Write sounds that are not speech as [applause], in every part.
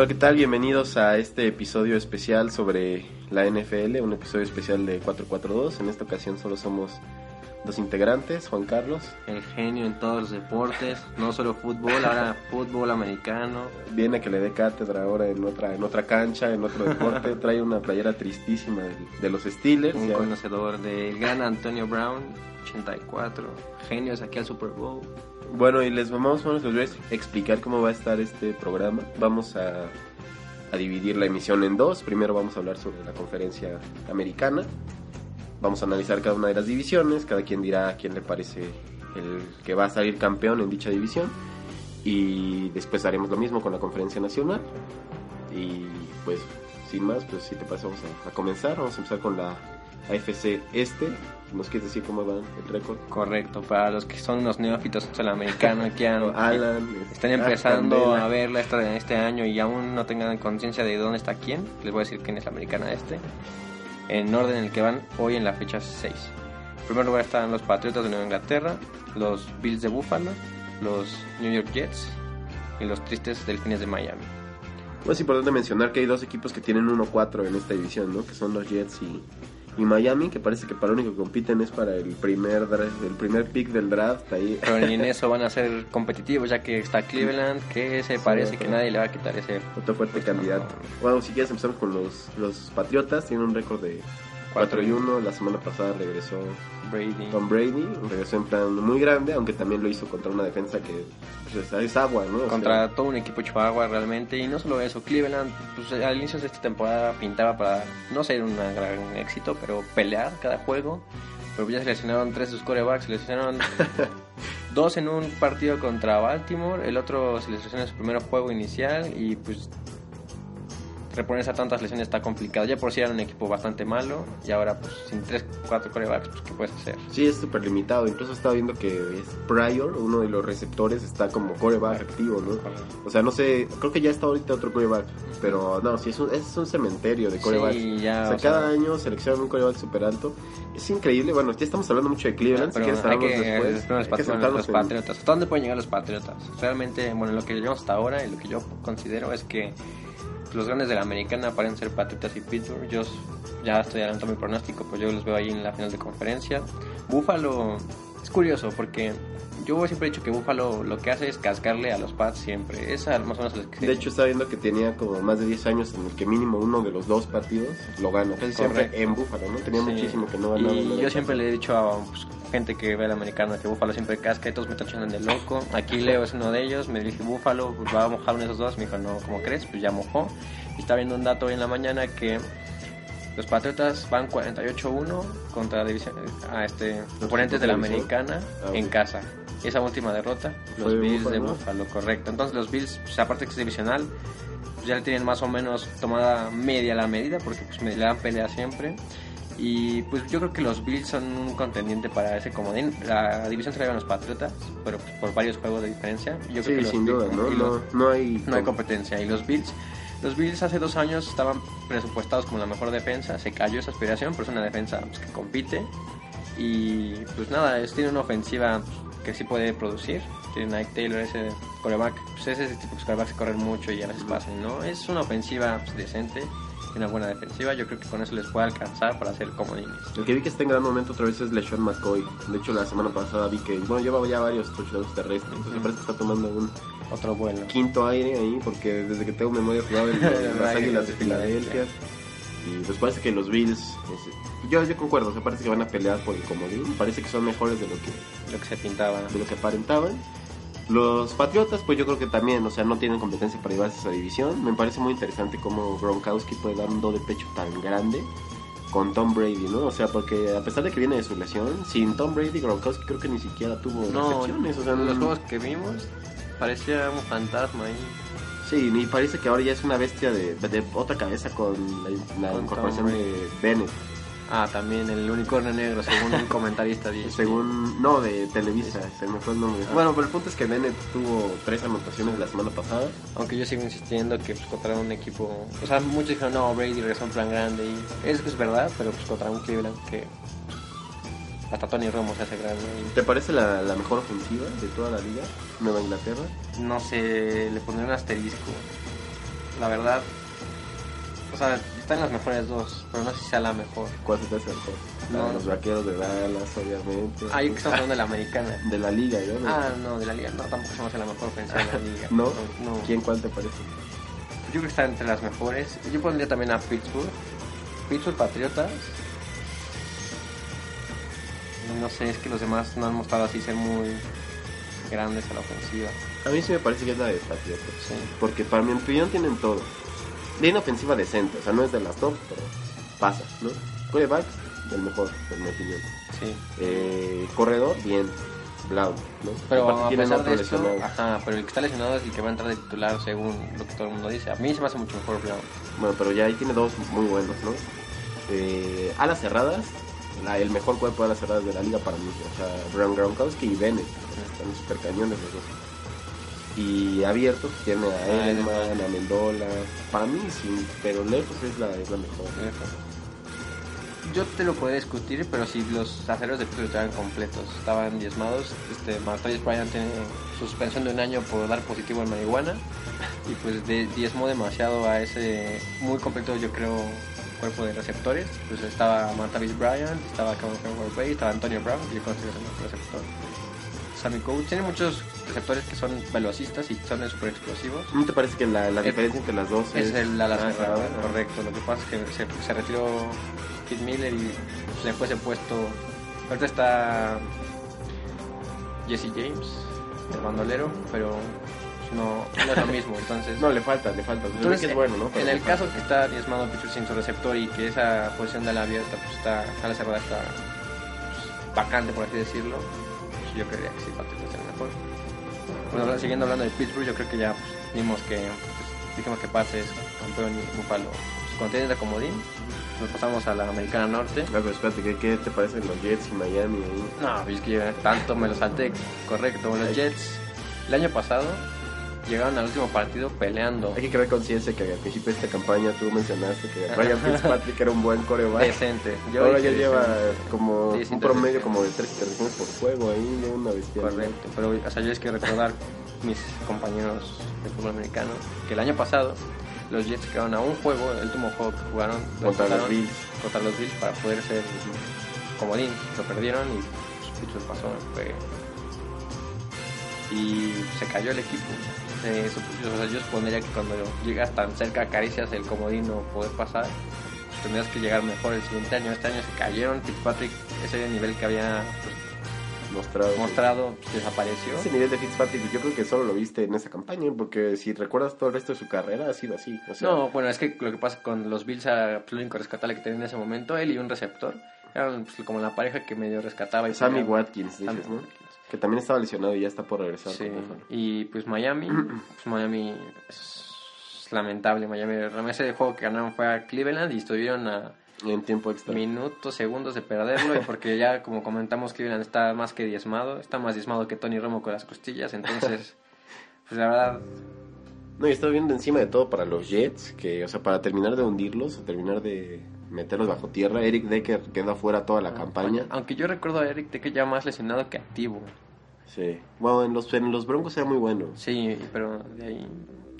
Hola, ¿qué tal? Bienvenidos a este episodio especial sobre la NFL, un episodio especial de 442. En esta ocasión solo somos dos integrantes, Juan Carlos. El genio en todos los deportes, no solo fútbol, ahora [laughs] fútbol americano. Viene a que le dé cátedra ahora en otra, en otra cancha, en otro deporte. [laughs] Trae una playera tristísima de, de los Steelers. Un Ya- conocedor del gran Antonio Brown, 84. Genios aquí al Super Bowl. Bueno, y les vamos, vamos a explicar cómo va a estar este programa. Vamos a, dividir la emisión en dos. Primero vamos a hablar sobre la conferencia americana. Vamos a analizar cada una de las divisiones. Cada quien dirá a quién le parece el que va a salir campeón en dicha división. Y después haremos lo mismo con la conferencia nacional. Y pues, sin más, pues si te parece, vamos a, a comenzar. Vamos a empezar con la AFC Este. ¿Nos quieres decir cómo va el récord? Correcto, para los que son unos neófitos del americano que han- [laughs] Alan, están ah, empezando a verla esta, este año y aún no tengan conciencia de dónde está quién, les voy a decir quién es la americana este. En orden en el que van hoy en la fecha 6. En primer lugar están los Patriotas de Nueva Inglaterra, los Bills de Buffalo, los New York Jets y los tristes Delfines de Miami. Pues es importante mencionar que hay dos equipos que tienen 1-4 en esta división, ¿no? Que son los Jets y, y Miami, que parece que para lo único que compiten es para el primer el primer pick del draft ahí. Pero ni en [laughs] eso van a ser competitivos ya que está Cleveland que se parece que nadie le va a quitar ese Otro fuerte candidato. Bueno, si quieres empezamos con los, los Patriotas, tienen un récord de 4 y 1. La semana pasada regresó Brady. Tom Brady, regresó en plan muy grande, aunque también lo hizo contra una defensa que pues, es, agua, ¿no? O sea, contra todo un equipo chihuahua realmente y no solo eso Cleveland pues, al inicio de esta temporada pintaba para no ser un gran éxito pero pelear cada juego pero ya se lesionaron tres de sus corebacks se lesionaron [laughs] dos en un partido contra Baltimore el otro se lesionó en su primer juego inicial y pues reponerse a tantas lesiones está complicado ya por si era un equipo bastante malo y ahora pues sin tres cuatro corebacks pues qué puedes hacer Sí, es súper limitado. Incluso estaba viendo que es Pryor, uno de los receptores, está como coreback activo, ¿no? O sea, no sé, creo que ya está ahorita otro coreback, pero no, sí, es un, es un cementerio de corebacks. Sí, ya, o sea, o sea- cada año seleccionan un coreback súper alto. Es increíble, bueno, ya estamos hablando mucho de Cleveland, si Pero quieres hay hablamos que, después. después los, Hay que pat- sentarnos los en- Patriotas. ¿Hasta dónde pueden llegar los Patriotas? Realmente, bueno, lo que llevamos hasta ahora y lo que yo considero es que los grandes de la americana parecen ser Patriotas y Pittsburgh. Yo ya estoy adelantando mi pronóstico, pues yo los veo ahí en la final de conferencia. Buffalo es curioso porque yo siempre he dicho que Buffalo lo que hace es cascarle a los Pats siempre. Es a- más o menos lo que De hecho, estaba viendo que tenía como más de 10 años en el que mínimo uno de los dos partidos lo gana. Casi siempre en Búfalo, ¿no? Tenía Sí. muchísimo que no ganaba. Y yo siempre le he dicho a pues, gente que ve al americano que Búfalo siempre casca y todos me tachan de loco. Aquí Leo es uno de ellos. Me dije, Búfalo, pues va a mojar uno de esos dos. Me dijo, no, ¿cómo crees? Pues ya mojó. Y está viendo un dato hoy en la mañana que los Patriotas van 48-1 contra división, a este, oponentes de la americana Ah, en casa. Y esa última derrota, los Bills de Buffalo. Búfalo, correcto. Entonces los Bills, pues, aparte que es divisional, pues, ya le tienen más o menos tomada media la medida porque pues me le dan pelea siempre. Y pues yo creo que los Bills son un contendiente para ese comodín. La división se la llevan los Patriotas, pero pues, por varios juegos de diferencia. Yo creo Sí, que sin duda, Bills- ¿no? No, no hay... no hay competencia. Y los Bills, los Bills hace dos años estaban presupuestados como la mejor defensa. Se cayó esa aspiración, pero es una defensa pues, que compite. Y pues nada, es, tiene una ofensiva pues, que sí puede producir. Tiene Nike Taylor, ese coreback. Pues es ese tipo de corebacks corren mucho y a veces pasan, ¿no? Es una ofensiva pues, decente. Una buena defensiva, yo creo que con eso les puede alcanzar para hacer comodines. El que vi que está en gran momento otra vez es LeSean McCoy. De hecho, la semana pasada vi que, bueno, llevaba ya varios touchdowns terrestres. Entonces, me parece que está tomando un Otro quinto aire ahí, porque desde que tengo memoria jugaba en [laughs] las Águilas de de Filadelfia. Y pues parece que los Bills, es- yo, yo concuerdo, o sea, parece que van a pelear por el comodín. Parece que son mejores de lo que, Lo que se pintaba. de lo que aparentaban. Los Patriotas, pues yo creo que también, o sea, no tienen competencia para llevarse a esa división. Me parece muy interesante cómo Gronkowski puede dar un do de pecho tan grande con Tom Brady, ¿no? O sea, porque a pesar de que viene de su lesión, sin Tom Brady, Gronkowski creo que ni siquiera tuvo No, recepciones. O sea, los no- juegos que vimos parecía un fantasma ahí. Sí, y parece que ahora ya es una bestia de, de otra cabeza con la, la Con incorporación de Bennett. Ah, también el unicornio negro, según un comentarista [laughs] dice. Según, no, de Televisa, se me fue el nombre. Bueno, pero el punto es que Bennett tuvo tres anotaciones la semana pasada. Aunque yo sigo insistiendo que pues, contra un equipo... O sea, muchos dijeron, no, Brady regresó en plan grande. Y es, es verdad, pero pues contra un Cleveland que... Hasta Tony Romo se hace grande. ¿Te parece la, la mejor ofensiva de toda la liga? Nueva Inglaterra. No sé, le pondré un asterisco. la verdad, o sea, están las mejores dos, pero no sé si sea la mejor. ¿Cuál se te hace mejor? Ah, los vaqueros de Dallas, obviamente. Ah, yo que estamos hablando de la americana. De la liga, ¿yo? ¿no? Ah, no, de la liga. No, tampoco hace la mejor ofensiva de la [laughs] liga. ¿No? no. ¿Quién cuál te parece? Yo creo que está entre las mejores. Yo pondría también a Pittsburgh. Pittsburgh Patriotas. No sé, es que los demás no han mostrado así ser muy grandes a la ofensiva. A mí sí me parece que es la de Patriotas. Sí. Porque para mi opinión tienen todo. Bien ofensiva decente, o sea, no es de las top, pero pasa, ¿no? Quarterback, el mejor, en mi opinión. Sí. Eh, corredor, bien. Blau, ¿no? Pero a pesar de esto, ajá, pero el que está lesionado es el que va a entrar de titular según lo que todo el mundo dice. A mí se me hace mucho mejor Brown. Bueno, pero ya ahí tiene dos muy buenos, ¿no? Eh, alas cerradas, la- el mejor cuerpo de alas cerradas de la liga para mí. O sea, Brown Gronkowski y Bennett. Están súper cañones los dos. Y abiertos tiene a Ah, Edelman. a Mendola. Para mí sí, pero lejos es la, es la mejor. Yo te lo podría discutir, pero si los aceros de Pittsburgh estaban completos, estaban diezmados, este Martavis Bryant tiene suspensión de un año por dar positivo en marihuana y pues de- diezmó demasiado a ese muy completo, yo creo, cuerpo de receptores. Pues estaba Martavis Bryant, estaba Cameron Bay, estaba Antonio Brown, que yo considero el mejor receptor. Sammy Coates tiene muchos receptores que son velocistas y son súper explosivos. ¿No te parece que la, la Es- diferencia entre las dos Es el ala Ah, cerrada, ah, correcto. Lo que pasa es que se, se retiró Kid Miller y se fue ese puesto. Ahorita está Jesse James, el bandolero, pero no, no es lo mismo. [laughs] Entonces, No, le falta, le falta. Entonces, es bueno, ¿no? Pero en le el falta. caso que está diezmado Pitcher sin su receptor y que esa posición de la abierta pues, está, a la cerrada está pues, vacante, por así decirlo, yo creería que sí, Patrick es el mejor. Bueno, siguiendo hablando de Pittsburgh, yo creo que ya pues, vimos que pues, dijimos que Paz es campeón y Buffalo pues, contiene de comodín. Nos pasamos a la Americana Norte. Pero espérate, ¿qué, qué te parecen los Jets y Miami ahí? No, pues, es que yo tanto me lo salté. Correcto, los Jets el año pasado llegaron al último partido peleando. Hay que crear conciencia que al principio de esta campaña tú mencionaste que. Ryan [laughs] Fitzpatrick era un buen coreback. Decente. Ahora ya lleva como un promedio intercepciones. como de tres intervenciones por juego ahí, de una bestia. Correcto, pero o sea, yo es que recordar [laughs] mis compañeros de fútbol americano que el año pasado los Jets quedaron a un juego, el último juego que jugaron Contra los Bills. contra los Bills para poder ser comodín, lo perdieron y Pittsburgh pasó, fue- y se cayó el equipo. Eh, o sea, yo supondría que cuando llegas tan cerca acaricias el comodín o poder pasar, tendrías que llegar mejor el siguiente año. Este año se cayeron, Fitzpatrick, ese nivel que había pues, Mostrado. mostrado pues, desapareció. Ese nivel de Fitzpatrick yo creo que solo lo viste en esa campaña, porque si recuerdas todo el resto de su carrera ha sido así. O sea, No, bueno, es que lo que pasa con los Bills, ah, pues, lo único rescatable que tenían en ese momento, él y un receptor, eran pues, como la pareja que medio rescataba. Y Sammy Watkins, Sammy dices, ¿no? Que también estaba lesionado y ya está por regresar. Sí, y pues Miami, [clears throat] pues Miami es lamentable. Miami, realmente ese juego que ganaron fue a Cleveland y estuvieron a En tiempo extra. minutos, segundos de perderlo. y [laughs] porque ya, como comentamos, Cleveland está más que diezmado, está más diezmado que Tony Romo con las costillas. Entonces, [laughs] pues la verdad, No, y estaba viendo encima de todo para los Jets, que, o sea, para terminar de hundirlos, o terminar de meterlos bajo tierra, Eric Decker queda fuera toda la campaña. aunque yo recuerdo a Eric de que ya más lesionado que activo. Sí. Bueno, en los, en los Broncos era muy bueno. Sí, pero de ahí.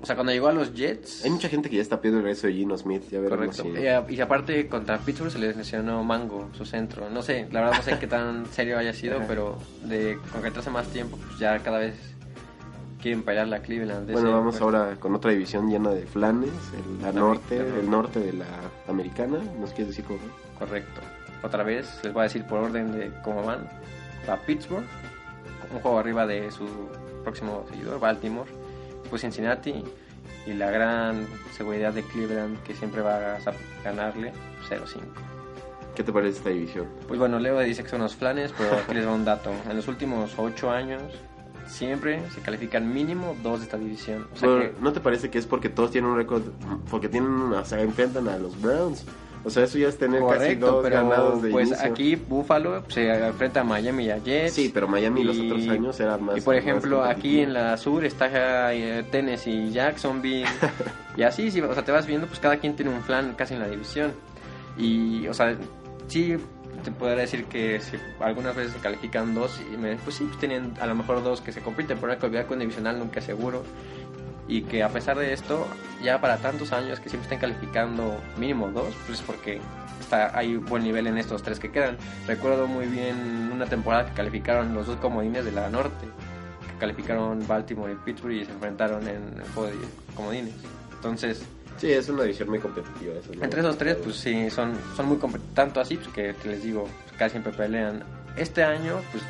O sea, cuando llegó a los Jets. Hay mucha gente que ya está pidiendo el regreso de Gino Smith, ya veremos Correcto. si... Y, a- y aparte, contra Pittsburgh se les lesionó Mango, su centro. No sé, la verdad no sé qué tan serio haya sido, pero de concretarse más tiempo, pues ya cada vez quieren pelear la Cleveland. de Bueno, vamos ahora con otra división llena de flanes, el, la La norte, americana. el norte de la americana, ¿nos quieres decir cómo? Correcto. Otra vez, les voy a decir por orden de cómo van. Va Pittsburgh, un juego arriba de su próximo seguidor, Baltimore. Pues Cincinnati y la gran seguridad de Cleveland que siempre va a ganarle 0-5. ¿Qué te parece esta división? Pues bueno, Leo dice que son los flanes, pero aquí les va un dato. En los últimos ocho años siempre se califican mínimo dos de esta división. O sea Bueno, que ¿No te parece que es porque todos tienen un récord, porque tienen, o sea, enfrentan a los Browns? O sea, eso ya es tener casi dos pero ganados de pues inicio. aquí Buffalo se enfrenta a Miami y a Jets. Sí, pero Miami los otros años era más. Y por más ejemplo, aquí en la sur está eh, Tennessee, Jacksonville. [laughs] y así, sí, o sea, te vas viendo, pues cada quien tiene un flan casi en la división. Y, o sea, sí, te podría decir que si algunas veces se califican dos, y me, pues sí, pues tienen a lo mejor dos que se compiten, pero hay que olvidar que un divisional nunca es seguro. y que a pesar de esto, ya para tantos años que siempre estén calificando mínimo dos, pues porque está, hay buen nivel en estos tres que quedan. Recuerdo muy bien una temporada que calificaron los dos comodines de la norte, que calificaron Baltimore y Pittsburgh y se enfrentaron en el juego de comodines. Entonces, Sí, es una división muy competitiva. Eso, ¿no? entre esos tres, pues sí, son, son muy competitivos. Tanto así pues, que, que les digo, pues, casi siempre pelean. Este año, pues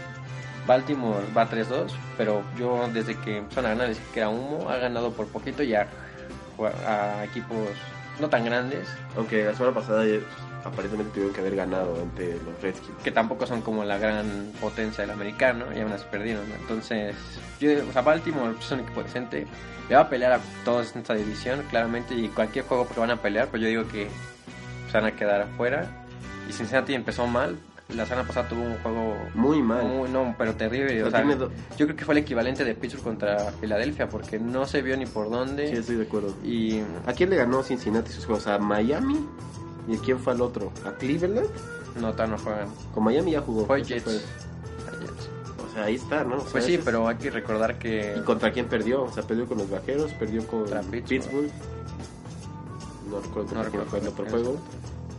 Baltimore va 3-2, pero yo desde que empezaron a ganar les dije que era humo, ha ganado por poquito y a, a equipos no tan grandes, Aunque la semana pasada aparentemente tuvieron que haber ganado ante los Redskins. que tampoco son como la gran potencia del americano, y aún así perdieron. ¿no? Entonces, yo, o sea, Baltimore pues, es un equipo decente, le va a pelear a todos en esta división, claramente, y cualquier juego porque van a pelear, pero yo digo que se van a quedar afuera. Y Cincinnati empezó mal, la semana pasada tuvo un juego Muy mal. muy, no, pero terrible. No o sea, yo creo que fue el equivalente de Pittsburgh contra Filadelfia, porque no se vio ni por dónde. Sí, estoy de acuerdo. Y ¿A quién le ganó Cincinnati sus juegos? ¿A Miami? ¿Y quién fue al otro? ¿A Cleveland? no, tan no juegan. Con Miami ya jugó. Fue Jets. O sea, ahí está, ¿no? O sea, Pues sí, pero hay que recordar que ¿Y contra quién perdió? O sea, perdió con los Vaqueros, perdió con Pittsburgh. Pittsburgh. No recuerdo No recuerdo fue el otro juego.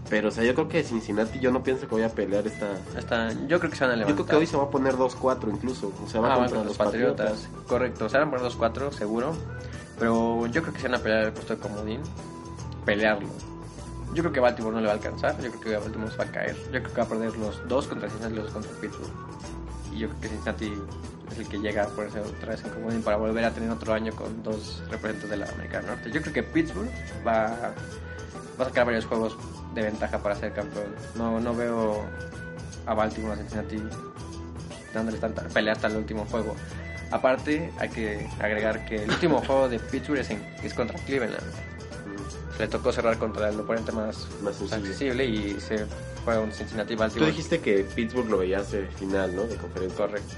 Pero, o sea, yo creo que Cincinnati, yo no pienso que voy a pelear esta... están, yo creo que se van a Yo levantar. creo que hoy se va a poner 2-4 incluso. O sea, va Ah, contra con los los Patriotas. Patriotas. Correcto, se van a poner 2-4, seguro. Pero yo creo que se van a pelear el puesto de comodín. Pelearlo. Yo creo que Baltimore no le va a alcanzar. Yo creo que Baltimore va a caer. Yo creo que va a perder los dos contra Cincinnati y los contra Pittsburgh. Y yo creo que Cincinnati es el que llega a ponerse otra vez en comodín para volver a tener otro año con dos representantes de la América Norte. Yo creo que Pittsburgh va, va a sacar varios juegos de ventaja para ser campeón. No, no veo a Baltimore, a Cincinnati dándoles tanta pelea hasta el último juego. Aparte, hay que agregar que el último juego de Pittsburgh es, es contra Cleveland. Le tocó cerrar contra el oponente más, Más accesible y se fue a un Cincinnati Tú Baltimore. dijiste que Pittsburgh lo veías de final, ¿no? De conferencia. Correcto,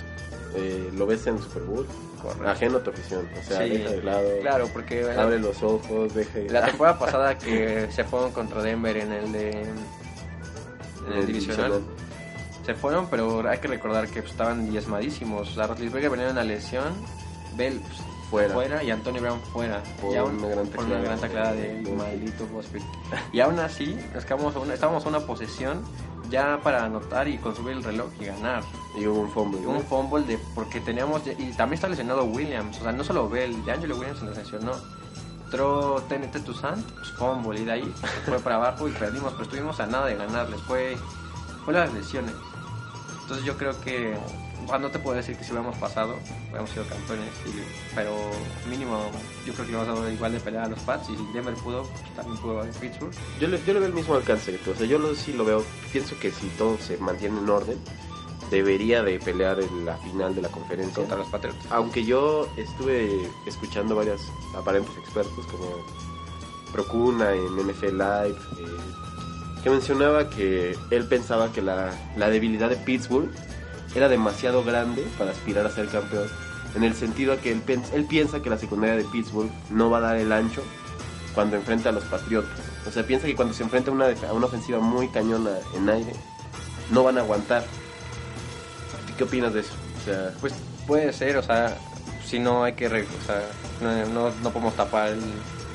Eh, ¿Lo ves en Super Bowl? correcto. Ajeno a tu afición. O sea, Sí, deja de lado. Claro, porque Abre los ojos, deja de... la temporada pasada [laughs] que se fueron contra Denver en el de en el divisional se fueron, pero hay que recordar que pues, estaban diezmadísimos. O sea, Roethlisberger venía de una lesión, Bell pues, Fuera. fuera y Antonio Brown fuera. Por y aún, una gran por una tacleada. gran tacleada del maldito Bosfield. Y aún así, quedamos a una, estábamos a una posesión ya para anotar y consumir el reloj y ganar. Y hubo un fumble. Un fumble de porque teníamos y también está lesionado Williams, o sea, no solo Bell, de Angelo Williams se lesionó. Entró TNT Toussaint, pues fumble y de ahí fue para abajo y perdimos, pero estuvimos a nada de ganarles, fue fue las lesiones. Entonces yo creo que o sea, no te puedo decir que si hubiéramos pasado, hubiéramos sido campeones, pero mínimo yo creo que le vamos a dar igual de pelea a los Pats y Denver pudo, pues, también pudo en Pittsburgh. Yo le, yo le veo el mismo alcance que tú. O sea, yo lo, sí lo veo. Pienso que si todo se mantiene en orden, debería de pelear en la final de la conferencia. contra los Patriots. Aunque yo estuve escuchando varios aparentes expertos como Procuna en NFL Live, eh, que mencionaba que él pensaba que la, la debilidad de Pittsburgh era demasiado grande para aspirar a ser campeón. En el sentido que él, él piensa que la secundaria de Pittsburgh no va a dar el ancho cuando enfrenta a los Patriotas. O sea, piensa que cuando se enfrenta a una, a una ofensiva muy cañona en aire, no van a aguantar. ¿Qué opinas de eso? Pues puede ser, o sea, si no hay que, o no, no, no podemos tapar el,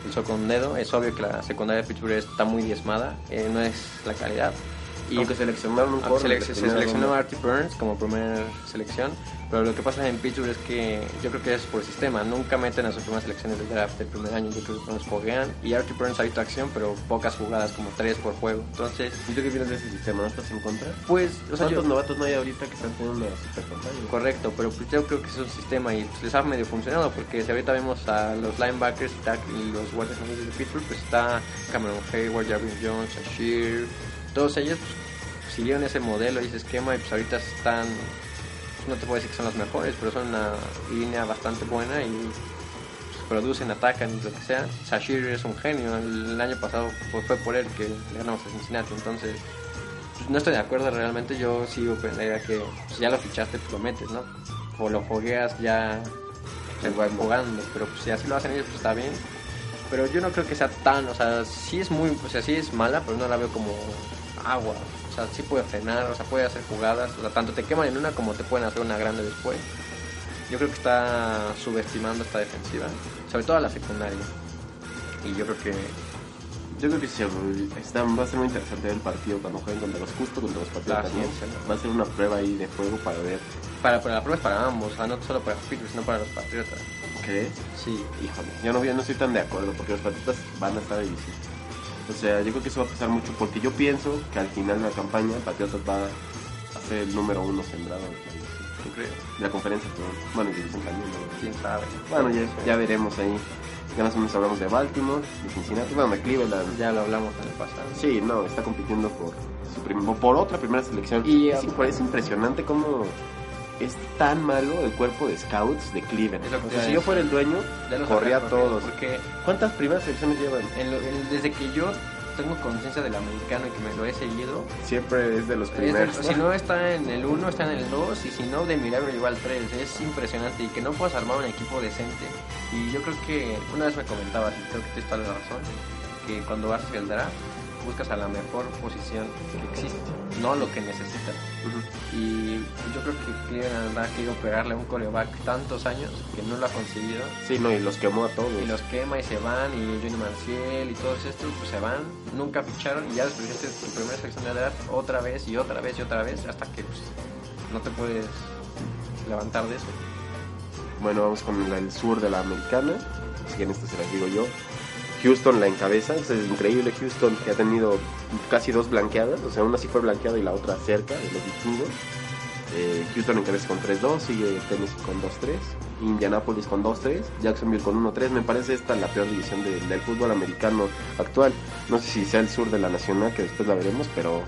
el sol con un dedo. Es obvio que la secundaria de Pittsburgh está muy diezmada, eh, no es la calidad. Y aunque seleccionaron un corner selec- se seleccionó a. Artie Burns como primera selección, pero lo que pasa en Pittsburgh es que yo creo que es por sistema, nunca meten a sus primeras selecciones del draft del primer año, yo creo que nos foguean. Y Artie Burns ha visto acción, pero pocas jugadas, como tres por juego. Entonces, ¿Y tú qué opinas de ese sistema? ¿No estás en contra? pues, o sea, ¿Cuántos yo, novatos no hay ahorita que están teniendo una super? Correcto, pero pues yo creo que es un sistema y pues, les ha medio funcionado porque si ahorita vemos a los linebackers y los guardias de Pittsburgh, pues está Cameron Hayward, Jarvin Jones, Ashir, todos ellos pues, siguieron ese modelo y ese esquema y pues ahorita están, pues, no te puedo decir que son los mejores, pero son una línea bastante buena y pues, producen, atacan y lo que sea. Sashir es un genio, el año pasado pues, fue por él que ganamos a Cincinnati, entonces no estoy de acuerdo realmente. Yo sigo pensaría que si ya lo fichaste, pues lo metes, ¿no? O lo fogueas ya Jugando. jugando. Pero pues, si así lo hacen ellos, pues está bien. Pero yo no creo que sea tan, o sea, sí es muy, o sea, sí es mala, pero no la veo como agua. O sea, sí puede frenar, o sea, puede hacer jugadas. O sea, tanto te queman en una como te pueden hacer una grande después. Yo creo que está subestimando esta defensiva, sobre todo a la secundaria. Y yo creo que Yo creo que sí, está, va a ser muy interesante el partido cuando jueguen contra los Justo, contra los Patriotas Ah, sí, también. sí. Va a ser una prueba ahí de juego para ver. para, para la prueba es para ambos, o sea, no solo para los Pittsburgh, sino para los Patriotas. ¿Crees? Sí, Híjole, yo no, yo no estoy tan de acuerdo porque los Patriotas van a estar difíciles. O sea, yo creo que eso va a pasar mucho porque yo pienso que al final de la campaña Patriotas va a ser el número uno sembrado de la, división. ¿tú crees? de la conferencia. perdón. Bueno, y división también. ¿no? ¿Quién sabe? Bueno, ya, ya veremos ahí. Ya más o menos hablamos de Baltimore, de Cincinnati, bueno, de Cleveland. Ya lo hablamos en el pasado. Sí, no, está compitiendo por, su por otra primera selección. Y, es, es impresionante cómo es tan malo el cuerpo de scouts de Cleveland. Es O sea, si yo fuera el dueño, corría a todos. Porque ¿Cuántas primeras selecciones llevan? en lo- en- desde que yo tengo conciencia del americano y que me lo he seguido, Siempre es de los es primeros. de- si no está en el 1, está en el 2 y si no, de milagro igual 3. Es impresionante y que no puedas armar un equipo decente. Y yo creo que una vez me comentabas, y creo que tienes toda la razón, que cuando vas hacia el draft buscas a la mejor posición que existe, no lo que necesitas. Y yo creo que Cleveland ha querido pegarle a un coreback tantos años que no lo ha conseguido. Sí, no, y los quemó a todos. Y los quema y se van, y Johnny Manciel y todos estos pues se van, nunca ficharon y ya después de tu primera selección de draft otra vez y otra vez y otra vez hasta que pues, no te puedes levantar de eso. Bueno, vamos con el sur de la americana. Si en esto se las digo yo. Houston la encabeza, es increíble Houston que ha tenido casi dos blanqueadas, o sea, una sí fue blanqueada y la otra cerca de los vikingos. Eh, Houston encabeza con 3-2, sigue Tennessee con 2-3, Indianapolis con 2-3, Jacksonville con 1-3. Me parece esta la peor división de- del fútbol americano actual. No sé si sea el sur de la nacional, que después la veremos, pero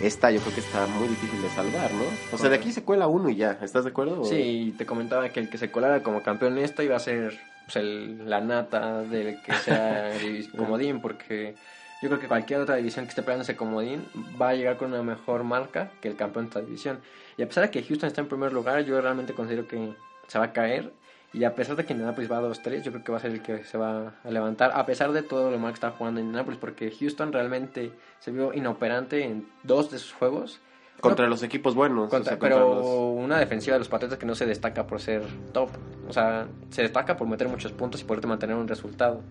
esta yo creo que está muy difícil de salvar, ¿no? O sea, de aquí se cuela uno y ya, ¿estás de acuerdo? Sí, te comentaba que el que se colara como campeón en esta iba a ser pues, el- la nata del que sea [laughs] el comodín, porque yo creo que cualquier otra división que esté peleando ese comodín va a llegar con una mejor marca que el campeón de esta división. Y a pesar de que Houston está en primer lugar, yo realmente considero que se va a caer. Y a pesar de que Indianapolis va a 2-3, yo creo que va a ser el que se va a levantar, a pesar de todo lo mal que está jugando Indianapolis, porque Houston realmente se vio inoperante en dos de sus juegos. Contra los equipos buenos. Contra- o sea, contra pero los- una defensiva de los Patriotas que no se destaca por ser top. O sea, se destaca por meter muchos puntos y poderte mantener un resultado.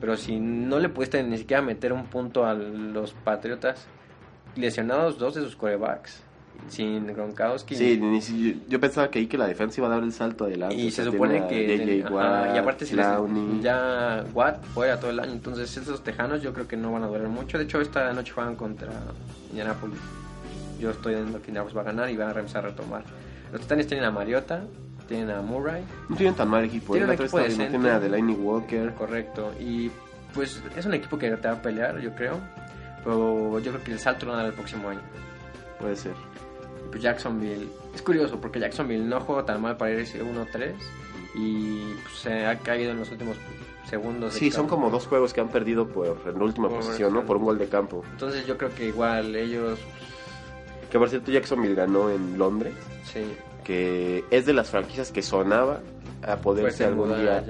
Pero si no le pudiste ni siquiera meter un punto a los Patriotas, lesionados dos de sus corebacks, sin Gronkowski. Sí, ni si- yo pensaba que ahí que la defensa iba a dar el salto adelante. y se supone que ajá, y aparte si les- ya Watt fuera todo el año entonces esos tejanos yo creo que no van a durar mucho de hecho esta noche juegan contra Indianapolis yo estoy viendo que Indianapolis va a ganar y van a empezar a retomar los Titanes tienen a Mariota tienen a Murray No tienen tan mal equipo. Tiene ¿eh? un La otra equipo vez estaba viendo, decente. Tiene a Delaney Walker. correcto y pues es un equipo que te va a pelear yo creo pero yo creo que el salto lo van a dar el próximo año Puede ser. Pues Jacksonville es curioso porque Jacksonville no juega tan mal para irse 1-3 y pues, se ha caído en los últimos segundos Sí, son como dos juegos que han perdido por en la última Por- posición, ¿no? Por un gol de campo. Entonces yo creo que igual ellos, Que por cierto, Jacksonville ganó en Londres. sí, Que es de las franquicias que sonaba a poderse pueden algún día.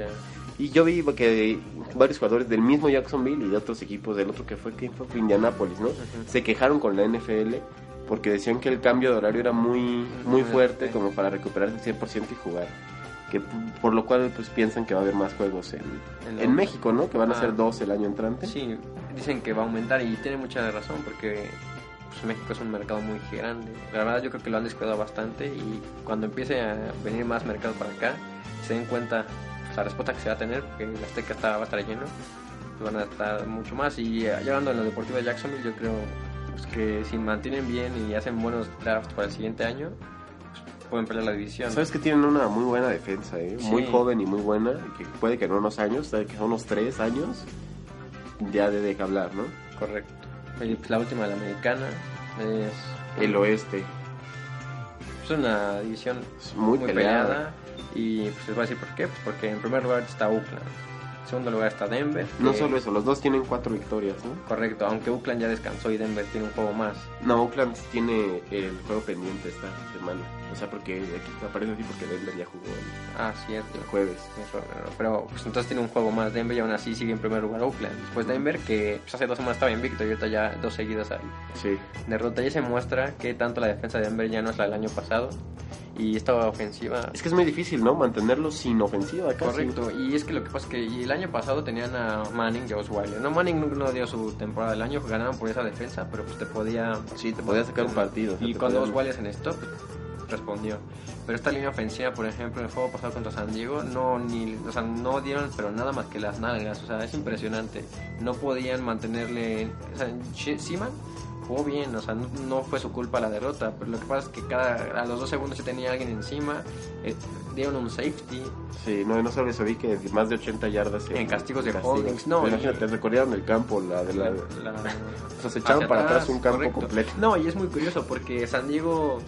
Y yo vi que varios jugadores del mismo Jacksonville y de otros equipos, del otro que fue, ¿quién fue? Fue Indianapolis, ¿no? Se quejaron con la NFL porque decían que el cambio de horario era muy, muy fuerte como para recuperarse el 100% y jugar. Que, por lo cual pues piensan que va a haber más juegos en, En en México, ¿no? Que van a Ah. ser dos el año entrante. Sí, dicen que va a aumentar y tiene mucha razón porque pues, México es un mercado muy grande. La verdad yo creo que lo han descuidado bastante y cuando empiece a venir más mercado para acá, se den cuenta pues, la respuesta que se va a tener, porque la Azteca está, va a estar lleno, van a estar mucho más. Y eh, hablando en lo deportivo de Jacksonville, yo creo pues, que si mantienen bien y hacen buenos drafts para el siguiente año, pues, pueden pelear la división. Sabes que tienen una muy buena defensa, ¿eh? muy joven y muy buena, y que puede que en unos años, que son unos tres años, ya de que hablar, ¿no? Correcto. Y, pues, la última de la americana es El oeste es una división es muy, muy, peleada. peleada. Y pues les voy a decir por qué. Pues porque en primer lugar está Oakland. Segundo lugar está Denver. No que- solo eso, los dos tienen cuatro victorias, ¿no? Correcto, aunque Oakland ya descansó y Denver tiene un juego más. No, Oakland tiene el juego pendiente esta semana. O sea, porque aquí aparece así porque Denver ya jugó el, Ah, cierto. el jueves. Eso, pero- Pero pues, entonces tiene un juego más Denver y aún así sigue en primer lugar Oakland. Después Denver, que pues, hace dos semanas estaba invicto y ahorita ya dos seguidas ahí. Sí. derrota y se muestra que tanto la defensa de Denver ya no es la del año pasado y esta ofensiva Es que es muy difícil, ¿no? Mantenerlo sin ofensiva casi. Correcto, y es que lo que pasa es que y el año pasado tenían a Manning y a Osweiler. No, Manning no- dio su temporada del año, ganaron por esa defensa, pero pues te podía... Sí, te podía sacar un partido. o sea, Y cuando podía- Osweiler se necesitó, pues, respondió. Pero esta línea ofensiva, por ejemplo, en el juego pasado contra San Diego, no, ni, o sea, no dieron pero nada más que las nalgas. O sea, es impresionante. No podían mantenerle... O sea, Seaman jugó bien, o sea, no, no fue su culpa la derrota, pero lo que pasa es que cada, a los dos segundos se tenía alguien encima, eh, dieron un safety, Sí, no, no solo eso, vi que más de 80 yardas En castigos de castigos. holdings, no, Imagínate, recorrieron el campo, la de la... La- O sea, se echaron para atrás atrás, un campo correcto. completo. No, y es muy curioso porque San Diego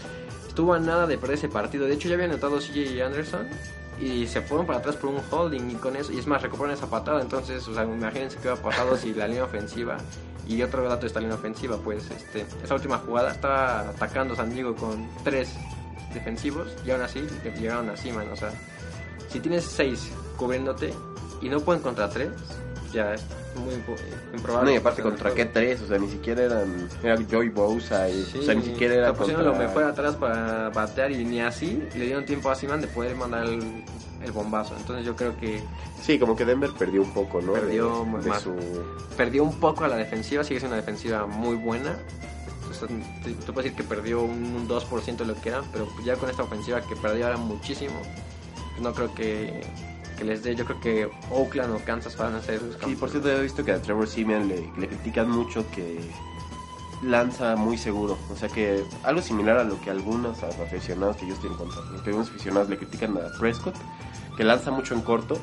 estuvo a nada de perder ese partido. De hecho, ya había anotado CJ Anderson y se fueron para atrás por un holding y con eso, y es más, recuperaron esa patada. Entonces, o sea, imagínense qué hubiera pasado si la línea ofensiva. Y otro dato esta línea ofensiva, pues este, esa última jugada estaba atacando San Diego con tres defensivos y aún así le llegaron a Seaman. O sea, si tienes seis cubriéndote y no pueden contra tres, ya es muy improbable. No, y aparte contra qué tres, o sea, ni siquiera eran... Era Joey Bosa, y, Sí, o sea, ni siquiera era lo pusieron contra... lo mejor atrás para batear y ni así le dieron tiempo a Seaman de poder mandar el, el bombazo. Entonces yo creo que Sí, como que Denver perdió un poco, ¿no? Perdió de, de más. su... perdió un poco a la defensiva, sigue siendo una defensiva muy buena. O sea, te- tú puedes decir que perdió un 2% de lo que eran, pero ya con esta ofensiva que perdió ahora muchísimo, no creo que, que les dé. Yo creo que Oakland o Kansas van a ser los Sí, por cierto, he visto que a Trevor Simeon le, le critican mucho que lanza muy seguro. O sea que algo similar a lo que algunos aficionados que yo estoy en contra, que algunos aficionados le critican a Prescott, que lanza mucho en corto.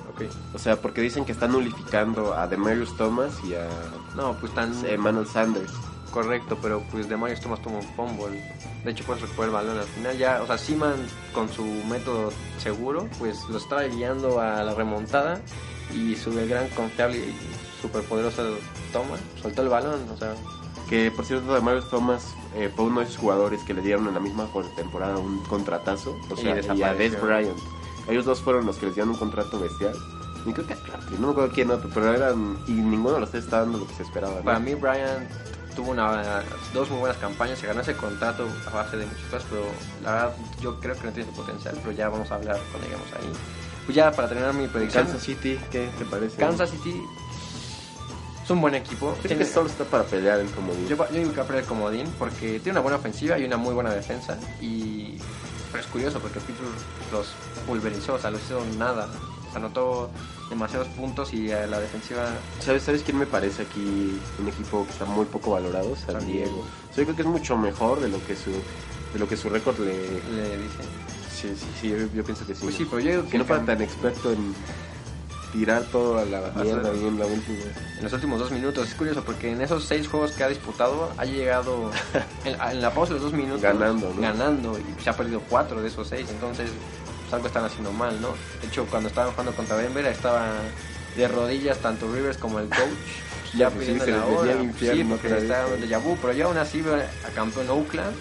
O sea, porque dicen que está nulificando a Demarius Thomas y a No, pues tan Emmanuel Sanders. Correcto, pero pues de Marius Thomas tomó un fumble. De hecho, pues recuperó el balón al final. Ya, o sea, Seaman con su método seguro, pues lo estaba guiando a la remontada y su gran confiable y superpoderoso Thomas soltó el balón, o sea, Que por cierto, Demarius Thomas eh, fue uno de esos jugadores que le dieron en la misma temporada un contratazo. O Y sea, y, a desapareció. Des Bryant. Ellos dos fueron los que les dieron un contrato bestial. Y creo que a no me acuerdo quién otro, pero eran. Y ninguno de los tres está dando lo que se esperaba. ¿no? para mí Brian tuvo una, dos muy buenas campañas, se ganó ese contrato a base de muchas cosas, pero la verdad yo creo que no tiene su potencial, pero ya vamos a hablar cuando lleguemos ahí. Pues ya para terminar mi predicción, Kansas City, ¿qué te parece? Kansas City es un buen equipo. Creo que Tiene- solo está para pelear el comodín. Yo, yo digo que va a perder el comodín porque tiene una buena ofensiva y una muy buena defensa. Y pero es curioso porque Pittsburgh los pulverizó, o sea, los hizo nada. Anotó demasiados puntos y a la defensiva ¿Sabes, ¿Sabes quién me parece aquí un equipo que está muy poco valorado? San, Diego. Diego. O sea, yo creo que es mucho mejor de lo que su de lo que su récord le... le dicen. Sí, sí, sí, yo, yo pienso que sí. Pues sí, pero yo si que no fuera tan experto en tirar todo a la mierda en la última. en los últimos dos minutos. Es curioso porque en esos seis juegos que ha disputado ha llegado [laughs] en, en la pausa de los dos minutos Ganando, ¿no? ganando y se ha perdido cuatro de esos seis. Entonces, pues algo están haciendo mal, ¿no? De hecho, cuando estaban jugando contra Denver, estaba de rodillas tanto Rivers como el coach. [laughs] Ya pues sí, pidiendo se la hora. Sí, porque sí. un déjà vu, pero ya aún así ve a campeón Oakland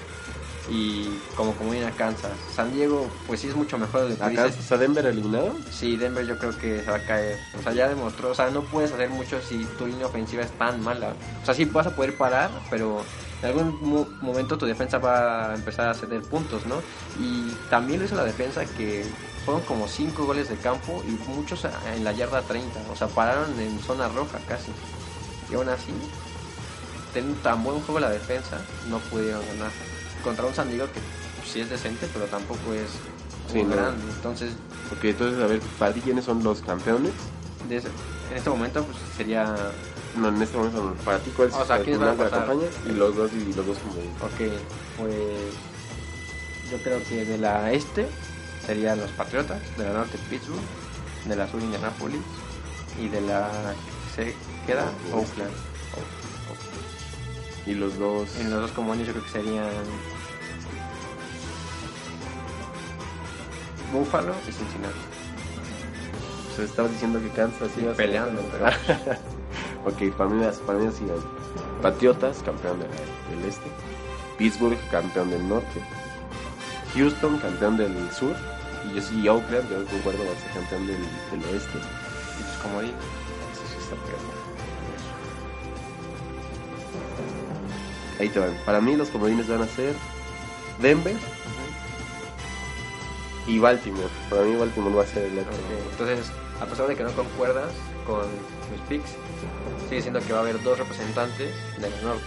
y como como viene a Kansas. San Diego, pues sí es mucho mejor de lo que ¿Acá dices. está Denver eliminado? Sí, Denver yo creo que se va a caer. O sea, ya demostró, o sea, no puedes hacer mucho si tu línea ofensiva es tan mala. O sea, sí vas a poder parar, pero en algún mo- momento tu defensa va a empezar a ceder puntos, ¿no? Y también lo hizo la defensa que fueron como 5 goles de campo y muchos en la yarda 30. O sea, pararon en zona roja casi. Y aún así, teniendo tan buen juego la defensa, no pudieron ganar. Contra un San Diego que sí es decente, pero tampoco es Sí, muy no. grande. Entonces, Porque entonces, a ver, para ti, ¿quiénes son los campeones? de ese- en este momento pues, sería No, en este momento, no. para ti, ¿cuál es O sea, el ¿quiénes final van a de la pasar? campaña? Y los dos, y los dos como... ok pues yo creo que de la este serían los Patriotas de la norte Pittsburgh de la sur Indianapolis y de la se queda Oakland Y los dos... en los dos comunes yo creo que serían Buffalo y Cincinnati O sea, estabas diciendo que Kansas iba peleando, pero- [laughs] ok, para mí, para mí así Patriotas, campeón del, del este. Pittsburgh, campeón del norte. Houston, campeón del sur. Y yo sí, Oakland, yo concuerdo, va a ser campeón del, del oeste. y pues como digo Eso sí está pegado. Ahí te van. Para mí los comodines van a ser Denver, Y Baltimore. Para mí Baltimore va a ser el otro. Ok, Entonces, a pesar de que no concuerdas con mis picks, sigue siendo que va a haber dos representantes del norte.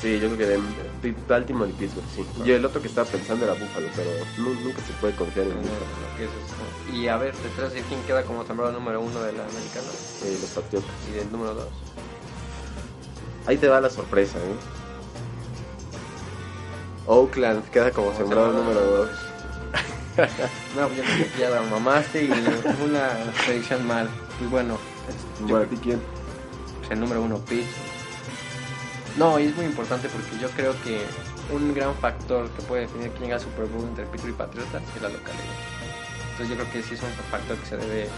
Sí, yo creo que de Baltimore y Pittsburgh, sí. Yo el otro que estaba pensando era Buffalo, pero nu- nunca se puede confiar en Buffalo. Que es esto. Y a ver, detrás de quién queda como sembrado número uno de la americana Eh, los Patriotas. y del número dos. Ahí te va la sorpresa, ¿eh? Oakland queda como sembrado sembrado número 2. [laughs] No, pues que ya la mamaste y una predicción mal. Pues bueno, yo Para ti, ¿quién? pues el número uno, Pitch. No, y es muy importante porque yo creo que un gran factor que puede definir quién llega al Super Bowl entre Pittsburgh y Patriotas es la localidad. Entonces yo creo que sí es un factor que se debe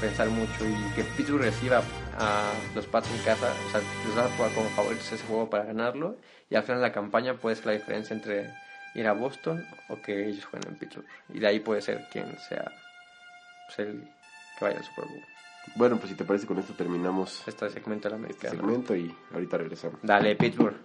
pensar mucho y que Pittsburgh reciba a los Pats en casa, o sea, les va a jugar como favoritos ese juego para ganarlo y al final de la campaña puede ser la diferencia entre ir a Boston o que ellos jueguen en Pittsburgh y de ahí puede ser quien sea pues, el que vaya al Super Bowl. Bueno, pues si te parece, con esto terminamos Este segmento de la este americana. segmento y ahorita regresamos. Dale, Pittsburgh.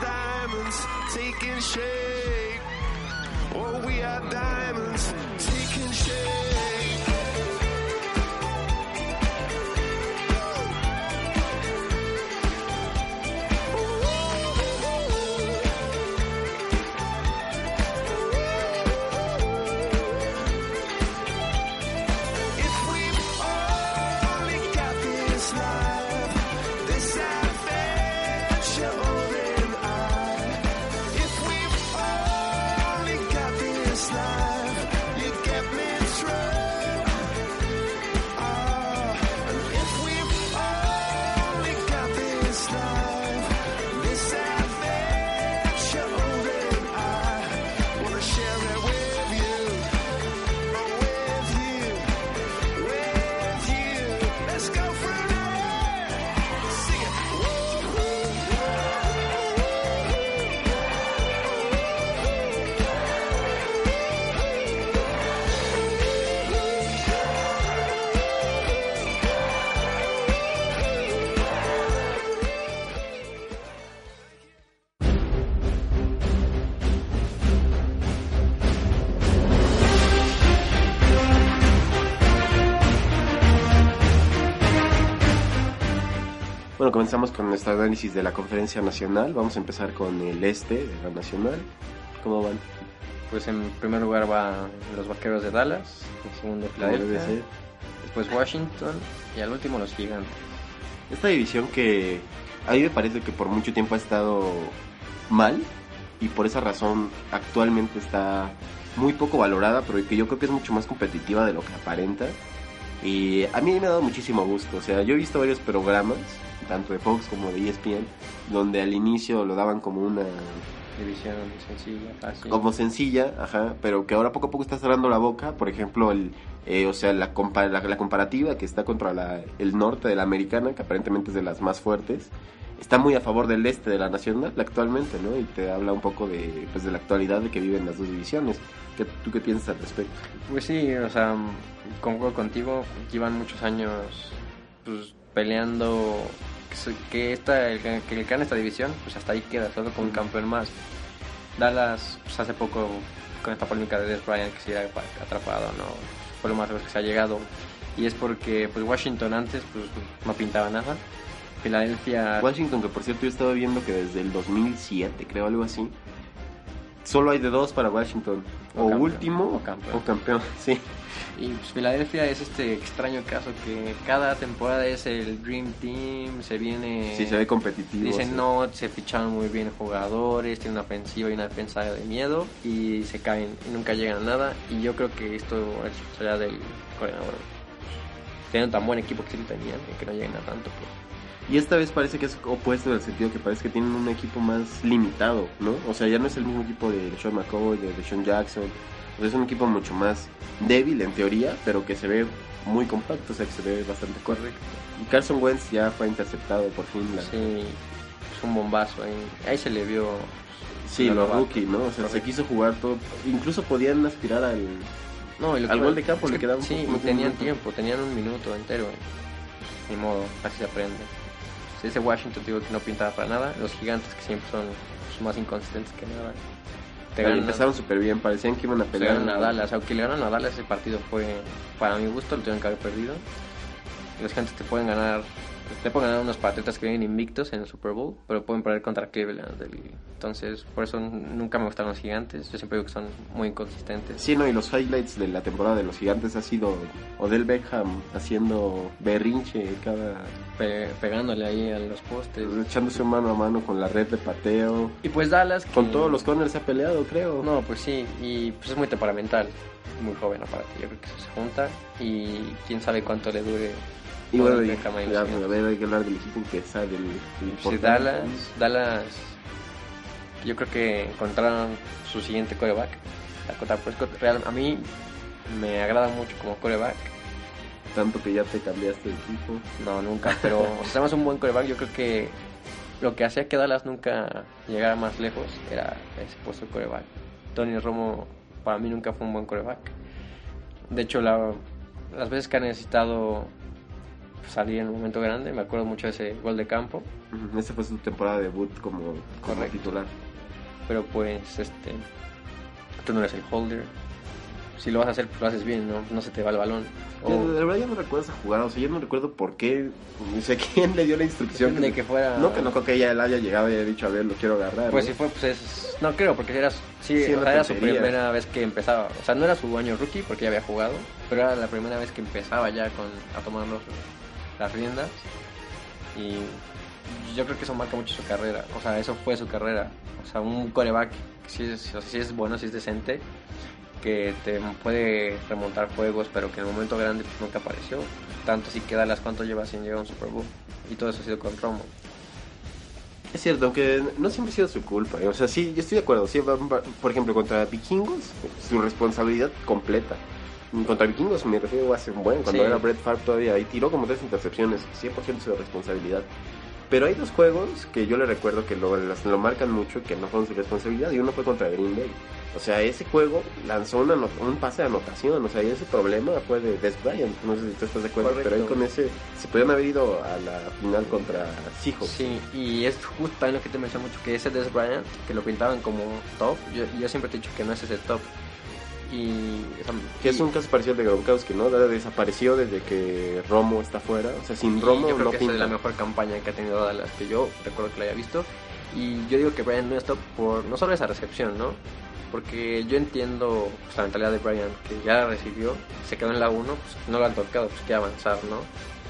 Diamonds taking shape. Oh, we are diamonds taking shape. Comenzamos con nuestro análisis de la conferencia nacional. Vamos a empezar con el este de la nacional. ¿Cómo van? Pues en primer lugar va los Vaqueros de Dallas, en segundo ¿Cómo debe Filadelfia, después Washington y al último los Gigantes. Esta división que a mí me parece que por mucho tiempo ha estado mal y por esa razón actualmente está muy poco valorada, pero que yo creo que es mucho más competitiva de lo que aparenta. Y a mí me ha dado muchísimo gusto. O sea, yo he visto varios programas, tanto de Fox como de ESPN, donde al inicio lo daban como una División sencilla, fácil. como sencilla, ajá, pero que ahora poco a poco está cerrando la boca. Por ejemplo, el, eh, o sea, la, compa- la, la comparativa que está contra la- el norte de la americana, que aparentemente es de las más fuertes, está muy a favor del este de la nacional actualmente, ¿no? Y te habla un poco de, pues, de la actualidad de que viven las dos divisiones. ¿Qué, ¿Tú qué piensas al respecto? Pues sí, o sea, concuerdo contigo, llevan muchos años pues, peleando que, se- esta, el, que el esta división, pues hasta ahí queda, solo con un campeón más. Dallas, pues hace poco, con esta polémica de Des Bryant, que si era atrapado, no, fue lo más que se ha llegado. Y es porque pues Washington antes pues no pintaba nada. Filadelfia Washington, que por cierto yo estaba viendo que desde el 2007, creo algo así, solo hay de dos para Washington. O O, campeón. último O campeón. o campeón, [laughs] sí. Y pues, Filadelfia es este extraño caso que cada temporada es el Dream Team, se viene... Sí, se ve competitivo. Dicen sí. no, se ficharon muy bien jugadores, tienen una ofensiva y una defensa de miedo y se caen y nunca llegan a nada. Y yo creo que esto es responsabilidad del coordinador. Tienen tan buen equipo que sí tenían y que no lleguen a tanto. Pues. Y esta vez parece que es opuesto en el sentido que parece que tienen un equipo más limitado, ¿no? O sea, ya no es el mismo equipo de Sean McCoy, de Sean Jackson. O sea, es un equipo mucho más débil en teoría, pero que se ve muy compacto, o sea, que se ve bastante correcto. Y Carson Wentz ya fue interceptado por fin. La... Sí, es un bombazo ahí. Ahí se le vio. pues, Sí, lo los novato. rookie, ¿no? O sea, se quiso jugar todo. Incluso podían aspirar al. No, Al gol de campo le que quedaba un Sí, poco un tenían tiempo, tenían un minuto entero. Ni modo, así se aprende. Ese Washington, te digo que no pintaba para nada. Los gigantes, que siempre son pues, más inconsistentes que nada. Te Pero ganan, empezaron súper bien, parecían que iban a pelear. a Dallas. Aunque le ganan a Dallas, ese partido fue, para mi gusto, lo tuvieron que haber perdido. Los gigantes te pueden ganar. Pueden ganar unos patriotas que vienen invictos en el Super Bowl, pero pueden perder contra Cleveland. El- Entonces, por eso nunca me gustaron los gigantes. Yo siempre digo que son muy inconsistentes. Sí, no, y los highlights de la temporada de los gigantes ha sido Odell Beckham haciendo berrinche cada. pe- pegándole ahí a los postes. echándose mano a mano con la red de pateo. Y pues Dallas. que- Con todos los corners se ha peleado, creo. No, pues sí, y pues es muy temperamental. Muy joven aparte, yo creo que eso se junta y quién sabe cuánto le dure. Y bueno, y- Beckham ahí en ya, los a Gigantes. ver, hay que hablar del equipo que sabe del. importante. Dallas, Dallas, yo creo que encontraron su siguiente coreback. Dakota Prescott, real, a mí me agrada mucho como coreback. Tanto que ya te cambiaste de equipo. No, nunca, [laughs] pero o sea, tenemos un buen coreback, yo creo que lo que hacía que Dallas nunca llegara más lejos era ese puesto de coreback. Tony Romo para mí nunca fue un buen coreback. De hecho, la- las veces que ha necesitado salir en un momento grande, me acuerdo mucho de ese gol de campo, Esa fue su temporada de debut como, como titular. pero pues este tú no eres el holder. Si lo vas a hacer, pues lo haces bien, ¿no? No se te va el balón. O verdad ya no recuerdas a jugar, o sea, yo no recuerdo por qué, no sé [laughs] quién le dio la instrucción. de que fuera No, que no creo que ella él haya llegado y haya dicho, a ver, lo quiero agarrar. Pues ¿no? si fue, pues es... No creo, porque era, su- sí, Sí, o una sea, era su primera vez que empezaba. O sea, no era su año rookie porque ya había jugado, pero era la primera vez que empezaba ya con, a tomar los- las riendas. Y yo creo que eso marca mucho su carrera. O sea, eso fue su carrera. O sea, un coreback, sí es, o sea, sí es bueno, sí es decente, que te puede remontar juegos, pero que en el momento grande pues, nunca apareció. Tanto si queda las cuánto lleva sin llegar a un Super Bowl. Y todo eso ha sido con Romo. Es cierto, aunque no siempre ha sido su culpa. ¿eh? O sea, sí, yo estoy de acuerdo. Sí, por ejemplo, contra Vikingos, su responsabilidad completa. Contra Vikingos me refiero hace un buen, cuando Sí. era Brett Favre todavía, ahí tiró como tres intercepciones, 100% su responsabilidad. Pero hay dos juegos que yo le recuerdo que lo, lo marcan mucho, que no fueron su responsabilidad, y uno fue contra Green Bay. O sea, ese juego lanzó una un pase de anotación, o sea, y ese problema fue de Des Bryant, no sé si tú estás de acuerdo, Correcto. pero ahí con ese se podían haber ido a la final contra Seahawks. Sí, y es justo también lo que te mencioné mucho, que ese Des Bryant, que lo pintaban como top, yo, yo siempre te he dicho que no es ese top. Y, o sea, Que es un caso parecido al de Gronkowski, ¿no? Desapareció desde que Romo está fuera. O sea, sin Romo yo creo no que esa es pinta. la mejor campaña que ha tenido Dallas que yo recuerdo que la haya visto. Y yo digo que Brian no está por no solo esa recepción, ¿no? Porque yo entiendo pues, la mentalidad de Brian, que ya la recibió, se quedó en la 1, pues no lo han tocado, pues que avanzar, ¿no?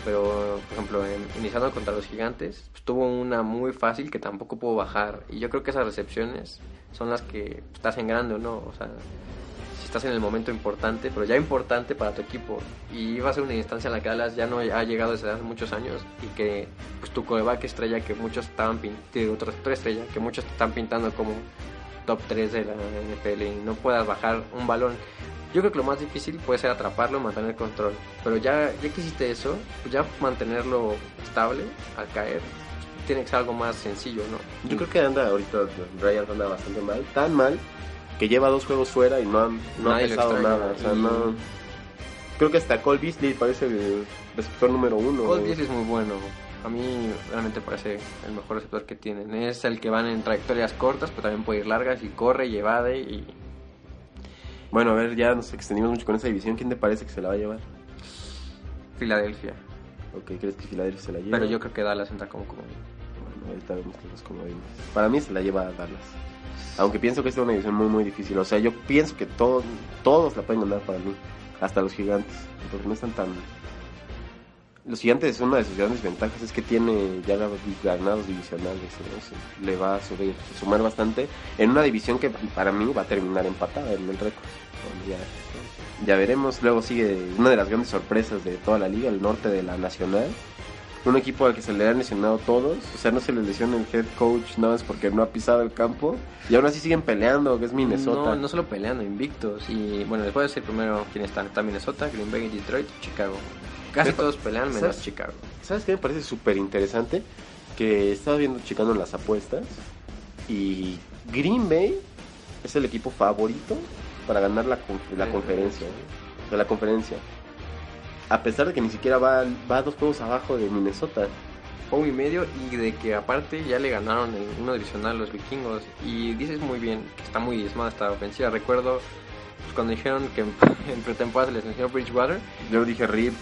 Pero, por ejemplo, en- iniciando contra los gigantes, pues, tuvo una muy fácil que tampoco pudo bajar. Y yo creo que esas recepciones son las que pues, te hacen grande o no. O sea, si estás en el momento importante, pero ya importante para tu equipo. Y va a ser una instancia en la que Dallas ya no ha llegado desde hace muchos años y que pues tu coreback estrella que muchos estaban pintando, receptor estrella que muchos están pintando como top 3 de la NFL y no puedas bajar un balón. Yo creo que lo más difícil puede ser atraparlo, mantener el control. Pero ya, ya que hiciste eso, pues ya mantenerlo estable al caer, pues, tiene que ser algo más sencillo, ¿no? Yo creo que anda ahorita, Brian anda bastante mal. Tan mal que lleva dos juegos fuera y no, han, no ha Nadie pesado nada. O sea, y- no... Creo que hasta Cole Beasley parece el receptor número uno. Cole. Beasley es muy bueno. A mí realmente parece el mejor receptor que tienen. Es el que van en trayectorias cortas, pero también puede ir largas y corre y evade. Y Bueno, a ver, ya nos extendimos mucho con esa división. ¿Quién te parece que se la va a llevar? Filadelfia. Ok, ¿crees que Filadelfia se la lleva? Pero yo creo que Dallas entra como como. Bueno, ahorita vemos los comodines. Para mí se la lleva a Dallas. Aunque pienso que esta es una división muy, muy difícil. O sea, yo pienso que todos, todos la pueden ganar para mí. Hasta los gigantes. Porque no están tan... Los gigantes, una de sus grandes ventajas es que tiene ya ganados divisionales. le va a subir, sumar bastante. En una división que para mí va a terminar empatada en el récord. Ya, ya veremos. Luego sigue una de las grandes sorpresas de toda la liga, el norte de la nacional un equipo al que se le han lesionado todos, o sea, no se les lesiona el head coach nada más porque no ha pisado el campo y aún así siguen peleando, que es Minnesota. No, no solo peleando, invictos. Y bueno, les voy a decir primero quién está. Está Minnesota, Green Bay, Detroit, Chicago. Casi todos pelean menos ¿sabes? Chicago. ¿Sabes qué me parece súper interesante? Que estaba viendo checando las apuestas y Green Bay es el equipo favorito para ganar la, la Sí. conferencia, de la conferencia. A pesar de que ni siquiera va, va dos juegos abajo de Minnesota. Juego y medio y de que aparte ya le ganaron en uno divisional a los vikingos. Y dices muy bien que está muy diezmada esta ofensiva. Recuerdo pues, cuando dijeron que en, [laughs] en pretemporada se les enseñó Bridgewater. Yo dije RIP.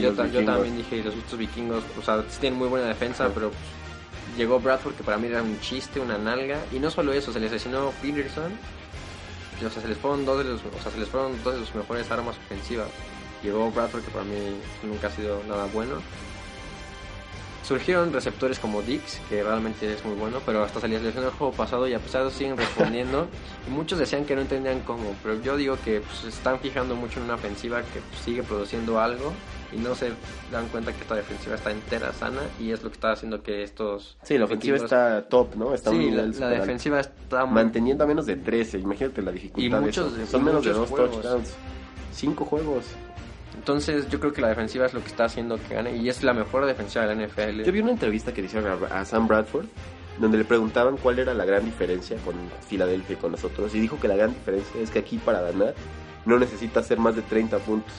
Yo, ta- también dije los estos vikingos, o sea, tienen muy buena defensa, Sí. pero pues, llegó Bradford que para mí era un chiste, una nalga. Y no solo eso, se les lesionó Peterson. y, O sea, se les fueron dos de los, o sea, se les fueron dos de sus mejores armas ofensivas. Llegó Bradford que para mí nunca ha sido nada bueno. Surgieron receptores como Dix, que realmente es muy bueno, pero hasta se les lesionó el juego pasado y a pesar de eso siguen respondiendo. [laughs] y muchos decían que no entendían cómo, pero yo digo que pues, se están fijando mucho en una ofensiva que pues, sigue produciendo algo y no se dan cuenta que esta defensiva está entera, sana y es lo que está haciendo que estos... Sí, la ofensiva equipos- está top, ¿no? Está Sí, la, la defensiva está muy... Manteniendo a menos de 13, imagínate la dificultad Y de muchos eso. de- Son y menos de muchos dos juegos. touchdowns. Cinco juegos. Entonces yo creo que la defensiva es lo que está haciendo que gane y es la mejor defensiva de la NFL. Yo vi una entrevista que le hicieron a, a Sam Bradford, donde le preguntaban cuál era la gran diferencia con Filadelfia y con nosotros, y dijo que la gran diferencia es que aquí para ganar no necesita hacer más de 30 puntos.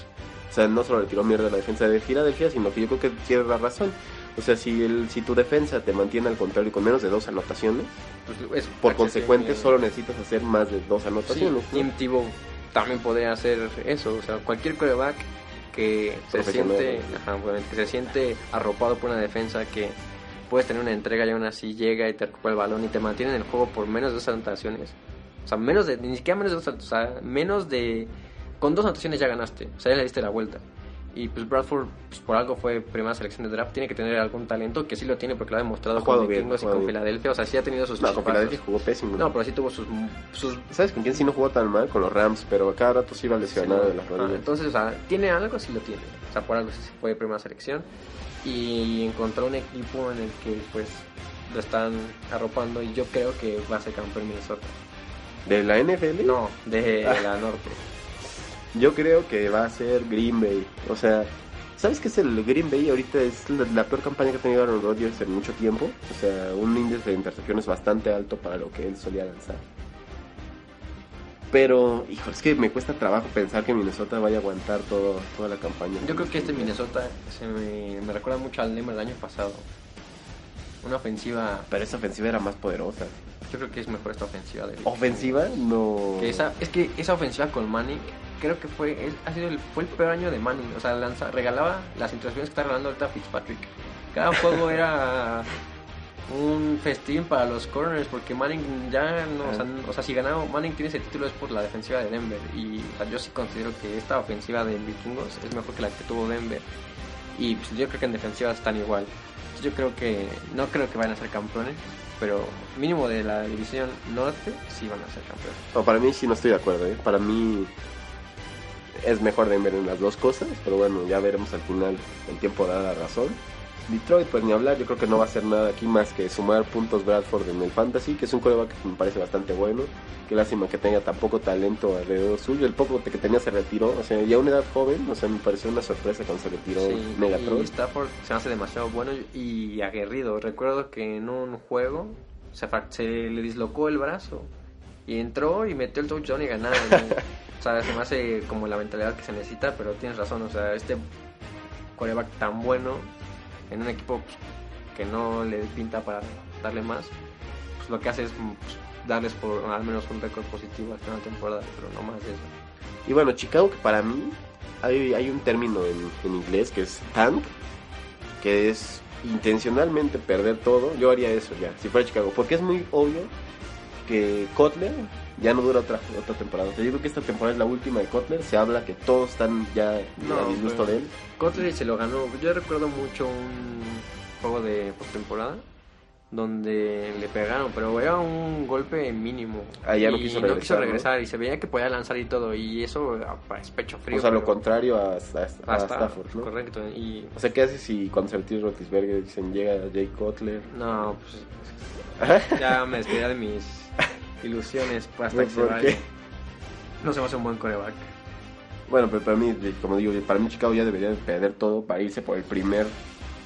O sea, no solo le tiró mierda a la defensa de Filadelfia, sino que yo creo que tiene la razón. O sea, si, el, si tu defensa te mantiene al contrario con menos de dos anotaciones, Pues, es por consecuente solo necesitas hacer más de dos Sí, anotaciones. ¿no? Tim Tebow también podría hacer eso. O sea, cualquier quarterback que se siente, ajá, que se siente arropado por una defensa que puedes tener una entrega y aún así llega y te recupera el balón y te mantiene en el juego por menos de dos anotaciones. O sea, menos de, ni siquiera menos de dos, o sea, menos de, con dos anotaciones ya ganaste. O sea, ya le diste la vuelta. Y pues Bradford, pues, por algo fue primera selección de draft, tiene que tener algún talento que sí lo tiene porque lo ha demostrado Ha con Vikingos y con. Filadelfia. O sea, sí ha tenido sus No, con. Filadelfia jugó pésimo. No, pero sí tuvo sus, sus ¿Sabes con quién sí no jugó tan mal? Con los Rams, pero a cada rato sí iba lesionado Sí, de las rodillas. entonces, o sea, tiene algo, sí lo tiene. O sea, por algo sí fue primera selección. Y encontró un equipo en el que, pues, lo están arropando. Y yo creo que va a ser campeón Minnesota. ¿De la NFL? No, de Ah. la norte. Yo creo que va a ser Green Bay. O sea, ¿sabes qué es el Green Bay? Ahorita es la, peor campaña que ha tenido Aaron Rodgers en mucho tiempo. O sea, un índice de intercepciones bastante alto para lo que él solía lanzar. Pero, hijo, es que me cuesta trabajo pensar que Minnesota vaya a aguantar todo, toda la campaña. Yo creo que este Minnesota se me, me recuerda mucho al Lema del año pasado. Una ofensiva, Pero esa ofensiva era más poderosa. yo creo que es mejor esta ofensiva de ¿Ofensiva? No. Que esa, es que esa ofensiva con Manning, creo que fue, es- ha sido el, fue el peor año de Manning. O sea, lanza, regalaba las interacciones que está regalando ahorita Fitzpatrick. Cada [laughs] juego era un festín para los corners porque Manning ya no, o sea, n- o sea, si ganaba Manning tiene ese título es por la defensiva de Denver y o sea, yo sí considero que esta ofensiva de Vikingos es mejor que la que tuvo Denver y pues, yo creo que en defensiva están igual. Yo creo que no creo que vayan a ser campeones, pero mínimo de la división norte sí van a ser campeones. No, para mí sí no estoy de acuerdo. ¿eh? Para mí es mejor Denver en las dos cosas, pero bueno, ya veremos al final. El tiempo da la razón. Detroit, pues ni hablar, yo creo que no va a hacer nada aquí más que sumar puntos Bradford en el Fantasy, que es un coreback que me parece bastante bueno. Qué lástima que tenga tan poco talento alrededor suyo. El poco que tenía se retiró, o sea, ya a una edad joven, o sea, me pareció una sorpresa cuando se retiró Sí, Megatron. y Stafford se hace demasiado bueno y aguerrido. Recuerdo que en un juego se, le dislocó el brazo y entró y metió el touchdown y ganaron. [laughs] o sea, se me hace como la mentalidad que se necesita, pero tienes razón. O sea, este coreback tan bueno en un equipo pues, que no le pinta para darle más, pues lo que hace es pues, darles por al menos un récord positivo al final de temporada, pero no más de eso. Y bueno, Chicago, que para mí hay, hay un término en, en inglés que es tank, que es intencionalmente perder todo. Yo haría eso ya, si fuera Chicago, porque es muy obvio que Kotler ya no dura otra, otra temporada. O sea, yo creo que esta temporada es la última de Kotler. Se habla que todos están ya No, a disgusto de él. Kotler se lo ganó. Yo recuerdo mucho un juego de postemporada donde le pegaron, pero era un golpe mínimo. Ah, ya no Y quiso no regresar, y se veía que podía lanzar y todo. Y eso es pecho frío. o sea, lo contrario a, a- a a Stafford, ¿no? Correcto. Y O sea, ¿qué haces si cuando se retire Roethlisberger dicen llega Jay Kotler? no, pues [laughs] ya me despedí de mis ilusiones hasta que se ¿Por vaya. qué? No se me hace un buen coreback. Bueno, pero para mí, como digo, para mí Chicago ya debería de perder todo para irse por el primer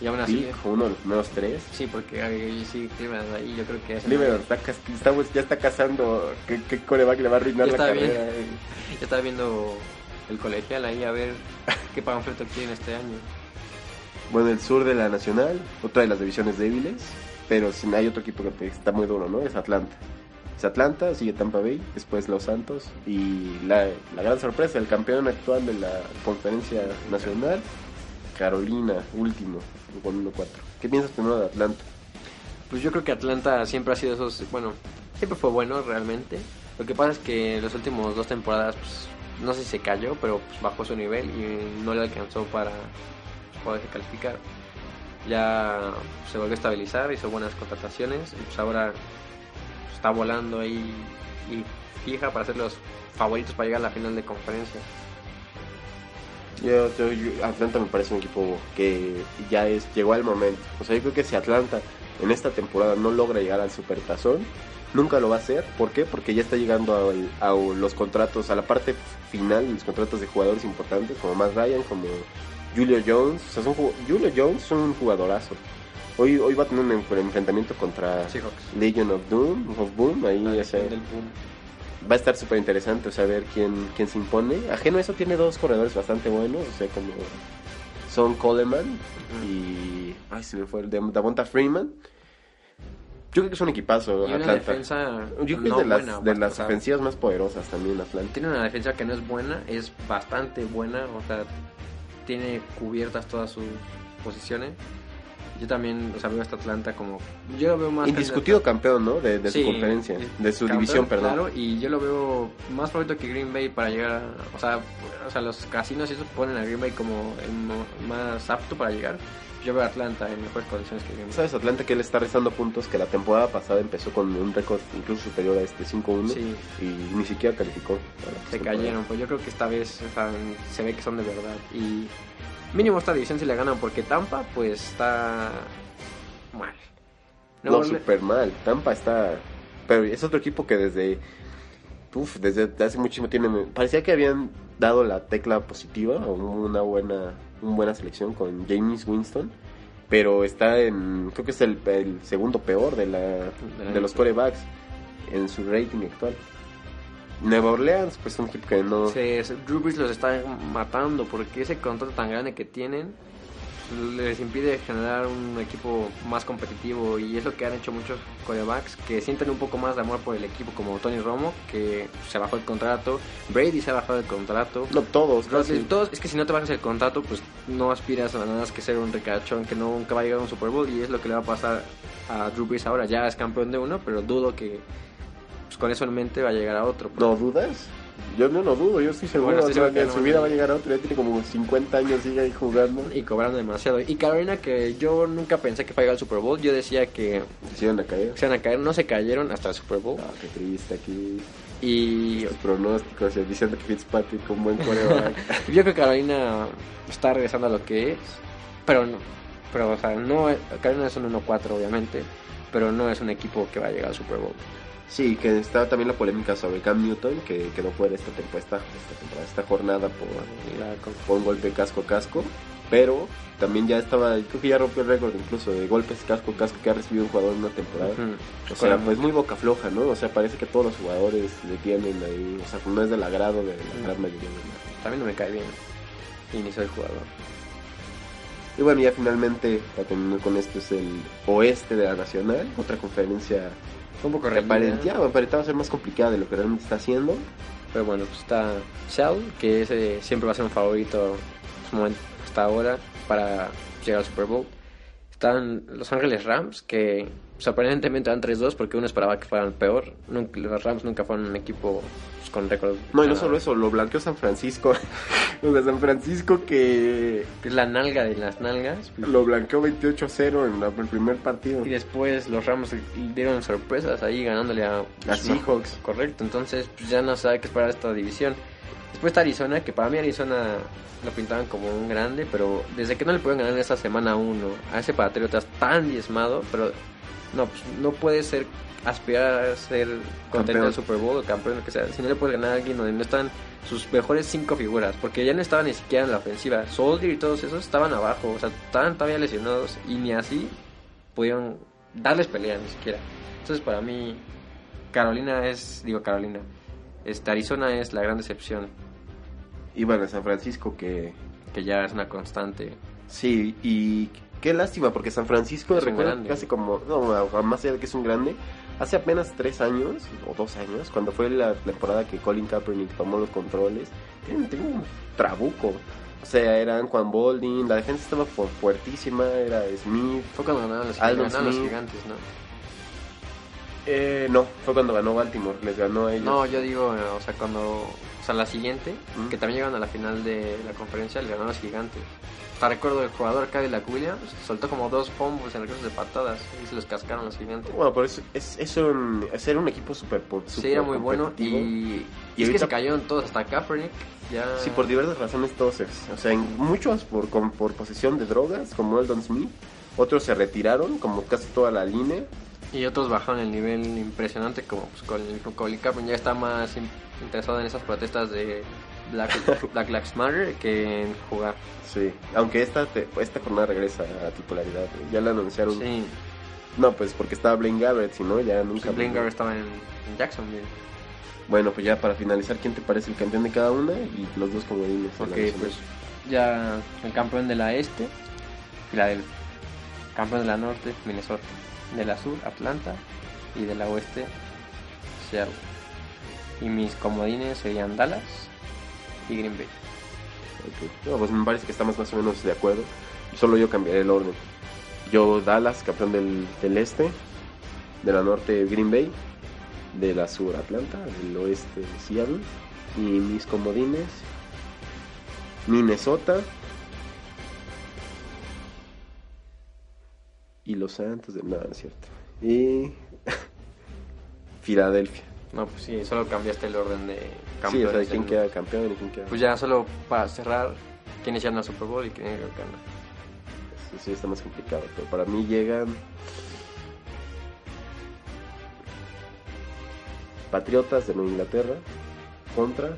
Y aún así, pick, uno de los primeros tres. sí, porque ahí sí, Cleveland ahí yo creo que es Cleveland está, está- ya está cazando qué, qué coreback le va a arruinar la carrera. Ya estaba viendo el colegial ahí a ver [laughs] qué panfleto quieren este año. Bueno, el sur de la Nacional, otra de las divisiones débiles, pero sin hay otro equipo que está muy duro, ¿no? Es Atlanta. Es Atlanta, sigue Tampa Bay, después Los Santos y la, la gran sorpresa, el campeón actual de la conferencia nacional, Carolina, último, con 1-4. ¿Qué piensas primero de Atlanta? Pues yo creo que Atlanta siempre ha sido esos, bueno, siempre fue bueno realmente. Lo que pasa es que las últimas dos temporadas, pues, no sé si se cayó, pero pues, bajó su nivel y no le alcanzó para poderse calificar. Ya se volvió a estabilizar, hizo buenas contrataciones y pues ahora está volando ahí y fija para ser los favoritos para llegar a la final de conferencia. Yo, yo- Atlanta me parece un equipo que ya es llegó al momento. O sea, yo creo que si Atlanta en esta temporada no logra llegar al Supertazón, nunca lo va a hacer. ¿Por qué? Porque ya está llegando al- a, los contratos, a la parte final, los contratos de jugadores importantes, como Matt Ryan, como Julio Jones. O sea, son ju- Julio Jones es un jugadorazo. Hoy, hoy va a tener un enf- enfrentamiento contra Seahawks. Legion of Doom, of Boom, ahí La o sea, del boom. va a estar súper interesante, o sea, ver quién, quién se impone. Ajeno a eso, tiene dos corredores bastante buenos, o sea, como son Coleman y. Ay, se me fue el de Davonta Freeman. Yo creo que es un equipazo, Y una Atlanta. defensa Yo creo que no es de las, buena, de las ofensivas más poderosas también, Atlanta. Tiene una defensa que no es buena, es bastante buena, o sea, tiene cubiertas todas sus posiciones. Yo también, o sea, veo a esta Atlanta como... Yo lo veo más... Indiscutido campeón, ¿no? De, de Sí, su conferencia, de su campeón, división, perdón. Claro, y yo lo veo más favorito que Green Bay para llegar a... O sea, o sea los casinos y eso ponen a Green Bay como el más apto para llegar. Yo veo a Atlanta en mejores condiciones que Green Bay. ¿Sabes, Atlanta, que él está restando puntos? Que la temporada pasada empezó con un récord incluso superior a este 5-1 Sí, y ni siquiera calificó. a la se postemporada. cayeron, pues yo creo que esta vez o sea, se ve que son de verdad. Y mínimo esta división se le ganan porque Tampa pues está mal. No, Nuevo- súper mal. Tampa está. Pero es otro equipo que desde. Uf, desde hace muchísimo tiene. Parecía que habían dado la tecla positiva o una buena, una buena selección con James Winston. Pero está en. Creo que es el, el segundo peor de, la, de los corebacks en su rating actual. Nueva Orleans, pues es un equipo que no. se, Drew Brees los está matando porque ese contrato tan grande que tienen les impide generar un equipo más competitivo y es lo que han hecho muchos corebacks que sienten un poco más de amor por el equipo como Tony Romo que se bajó el contrato, Brady se ha bajado el contrato. No todos, casi. todos, es que si no te bajas el contrato, pues no aspiras a nada más que ser un ricachón que no- nunca va a llegar a un Super Bowl y es lo que le va a pasar a Drew Brees ahora. Ya es campeón de uno, pero dudo que pues, con eso en mente va a llegar a otro. ¿No dudas? Yo no lo dudo, yo estoy seguro. Bueno, estoy seguro que en su vida va a llegar a otro. Ya tiene como 50 años, sigue ahí jugando. Y cobrando demasiado. Y Carolina, que yo nunca pensé que fuera a llegar al Super Bowl, yo decía que Se iban a caer. se iban a caer, no se cayeron hasta el Super Bowl. Ah, qué triste aquí. Y Los pronósticos diciendo que Fitzpatrick un buen coreback. [laughs] yo creo que Carolina está regresando a lo que es, pero no. Pero, o sea, no, Carolina es un 1-4, obviamente, pero no es un equipo que va a llegar al Super Bowl. Sí, que estaba también la polémica sobre Cam Newton, que, que no puede esta temporada, esta, temporada, esta jornada por, un golpe casco a casco. Pero también ya estaba, creo que ya rompió el récord incluso de golpes casco a casco que ha recibido un jugador en una temporada. O sea, pues muy boca floja, ¿no? O sea, parece que todos los jugadores le tienen ahí, o sea, no es del agrado de la gran mayoría de la También no me cae bien. Y ni soy jugador. Y bueno, ya finalmente, para terminar con esto, es el oeste de la Nacional, otra conferencia un poco reñida. aparentaba, ser más complicada de lo que realmente está haciendo. Pero bueno, pues está Shell, que ese siempre va a ser un favorito pues, hasta ahora para llegar al Super Bowl. Están Los Ángeles Rams, que sorprendentemente van 3-2 porque uno esperaba que fueran peor. Nunca- los Rams nunca fueron un equipo pues, con récord. No, y no solo eso, lo blanqueó San Francisco. [laughs] o sea, San Francisco que es la nalga de las nalgas. lo blanqueó 28-0 en la- el primer partido. Y después los Rams dieron sorpresas ahí ganándole a, A Seahawks. Correcto, entonces pues, ya no sabe qué esperar esta división. Después está Arizona, que para mí Arizona lo pintaban como un grande, pero desde que no le pueden ganar en esta semana uno a ese Patriotas tan diezmado, pero no, pues, no puede ser aspirar a ser contento del Super Bowl o campeón, lo que sea, si no le puedes ganar a alguien donde no están sus mejores cinco figuras, porque ya no estaban ni siquiera en la ofensiva. Soldier y todos esos estaban abajo, o sea, estaban todavía lesionados y ni así pudieron darles pelea ni siquiera. Entonces para mí Carolina es, digo Carolina, este Arizona es la gran decepción, Y bueno, San Francisco que... que ya es una constante. Sí, y qué lástima, porque San Francisco Es grande. casi como... No, más allá de que es un grande, hace apenas tres años, o dos años, cuando fue la temporada que Colin Kaepernick tomó los controles, tenía tenía un trabuco. O sea, era Juan Boldin, la defensa estaba fu- fuertísima, era Smith. Fue cuando ganaron los, Aldon ganaron los gigantes, ¿no? Eh, no, fue cuando ganó Baltimore, les ganó a ellos. No, yo digo, o sea, cuando, o sea, la siguiente, Mm. que también llegaron a la final de la conferencia, le ganaron los gigantes. Recuerdo el jugador Cadillac Williams soltó como dos fumbles en regresos de patadas y se los cascaron los gigantes. Bueno, pero es, es, es un, es era un equipo súper Sí, era muy bueno y, Y y es que ahorita- se cayeron todos, hasta Kaepernick. Ya... Sí, por diversas razones todos. es- O sea, en muchos por, con- por posesión de drogas, como Eldon Smith. Otros se retiraron, como casi toda la línea. Y otros bajaron el nivel impresionante, como pues, Colin, Colin Kaepernick ya está más in- interesado en esas protestas de Black, Black Lives Matter que en jugar. Sí, aunque esta, te- esta jornada regresa a titularidad. ¿eh? Ya la anunciaron. Sí, No, pues porque estaba Blaine Gabbert, si no, ya nunca. Blaine Gabbert estaba en, en Jacksonville. Bueno, pues ya para finalizar, ¿quién te parece el campeón de cada una? Y los dos comodines. Ok, pues ya el campeón de la este, Filadelfia. Campeón de la norte, Minnesota. De la sur, Atlanta. Y de la oeste, Seattle. Y mis comodines serían Dallas y Green Bay. Ok. No, pues me parece que estamos más o menos de acuerdo. Solo yo cambiaré el orden. Yo Dallas, campeón del, del este. De la norte Green Bay. De la sur Atlanta. Del oeste Seattle. Y mis comodines. Minnesota. Y los Santos de nada, es cierto. Y [laughs] Filadelfia. No, pues sí, solo cambiaste el orden de Sí, o sea, quién del- queda campeón y quién queda. Pues ya solo para cerrar, quiénes llegan al Super Bowl y quiénes ganan. Sí, sí, está más complicado. Pero para mí llegan. Patriotas de Nueva Inglaterra contra.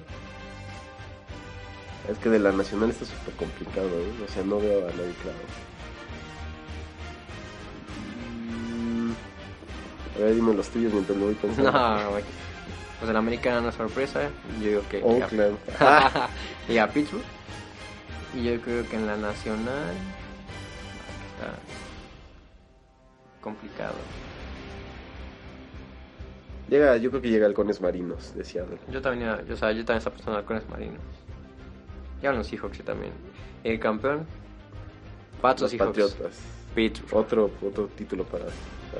Es que de la nacional está súper complicado, ¿eh? O sea, no veo a nadie claro. Mm, A ver, dime los tuyos mientras lo voy pensando. [laughs] No pues el América era una sorpresa. Yo digo que. Oh, Oakland. A, [laughs] y a Pittsburgh. Y yo creo que en la nacional. Está complicado. Llega, yo creo que llega Halcones Marinos de Seattle. Yo también, yo, o yo también estaba pensando en Halcones Marinos. Llegan los Seahawks también. El campeón. Patos Seahawks. Patriotas. Pittsburgh. Otro, otro título para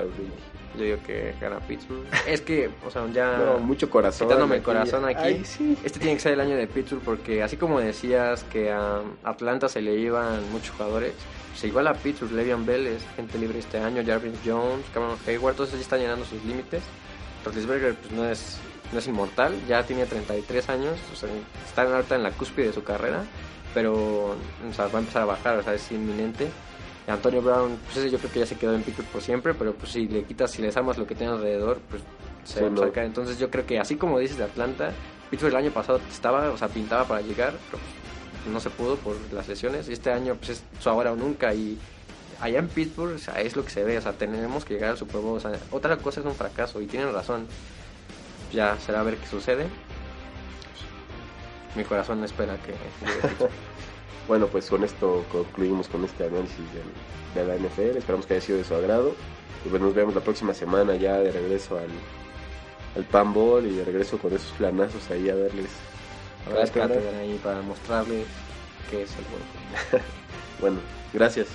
Brady. Yo digo que gana Pittsburgh. Es que, o sea, ya. [laughs] No, mucho corazón. Quitándome el aquí. corazón aquí. Ay, sí. Este tiene que ser el año de Pittsburgh porque así como decías que a Atlanta se le iban muchos jugadores, pues igual a Pittsburgh, Le'Veon Bell es gente libre este año, Jarvis Jones, Cameron Hayward, todos ellos están llenando sus límites. Roethlisberger pues no es, no es inmortal, ya tiene 33 años, o sea, está ahorita en la cúspide de su carrera, pero o sea, va a empezar a bajar, o sea, es inminente. Antonio Brown, pues ese yo creo que ya se quedó en Pittsburgh por siempre, pero pues si le quitas, si le desarmas lo que tiene alrededor, pues se va a sacar. Entonces yo creo que así como dices de Atlanta, Pittsburgh el año pasado estaba, o sea, pintaba para llegar, pero pues, no se pudo por las lesiones. Y este año pues es su ahora o nunca y allá en Pittsburgh o sea, es lo que se ve, o sea, tenemos que llegar al Super Bowl. O sea, otra cosa es un fracaso y tienen razón. Ya será a ver qué sucede. Mi corazón espera que. [laughs] Bueno, pues con esto concluimos con este análisis del- de la NFL. Esperamos que haya sido de su agrado. Y pues nos vemos la próxima semana ya de regreso al, al Pan Bowl y de regreso con esos planazos ahí a verles. Habrá Claro. cátedra ahí para mostrarles qué es el juego. [laughs] Bueno, gracias.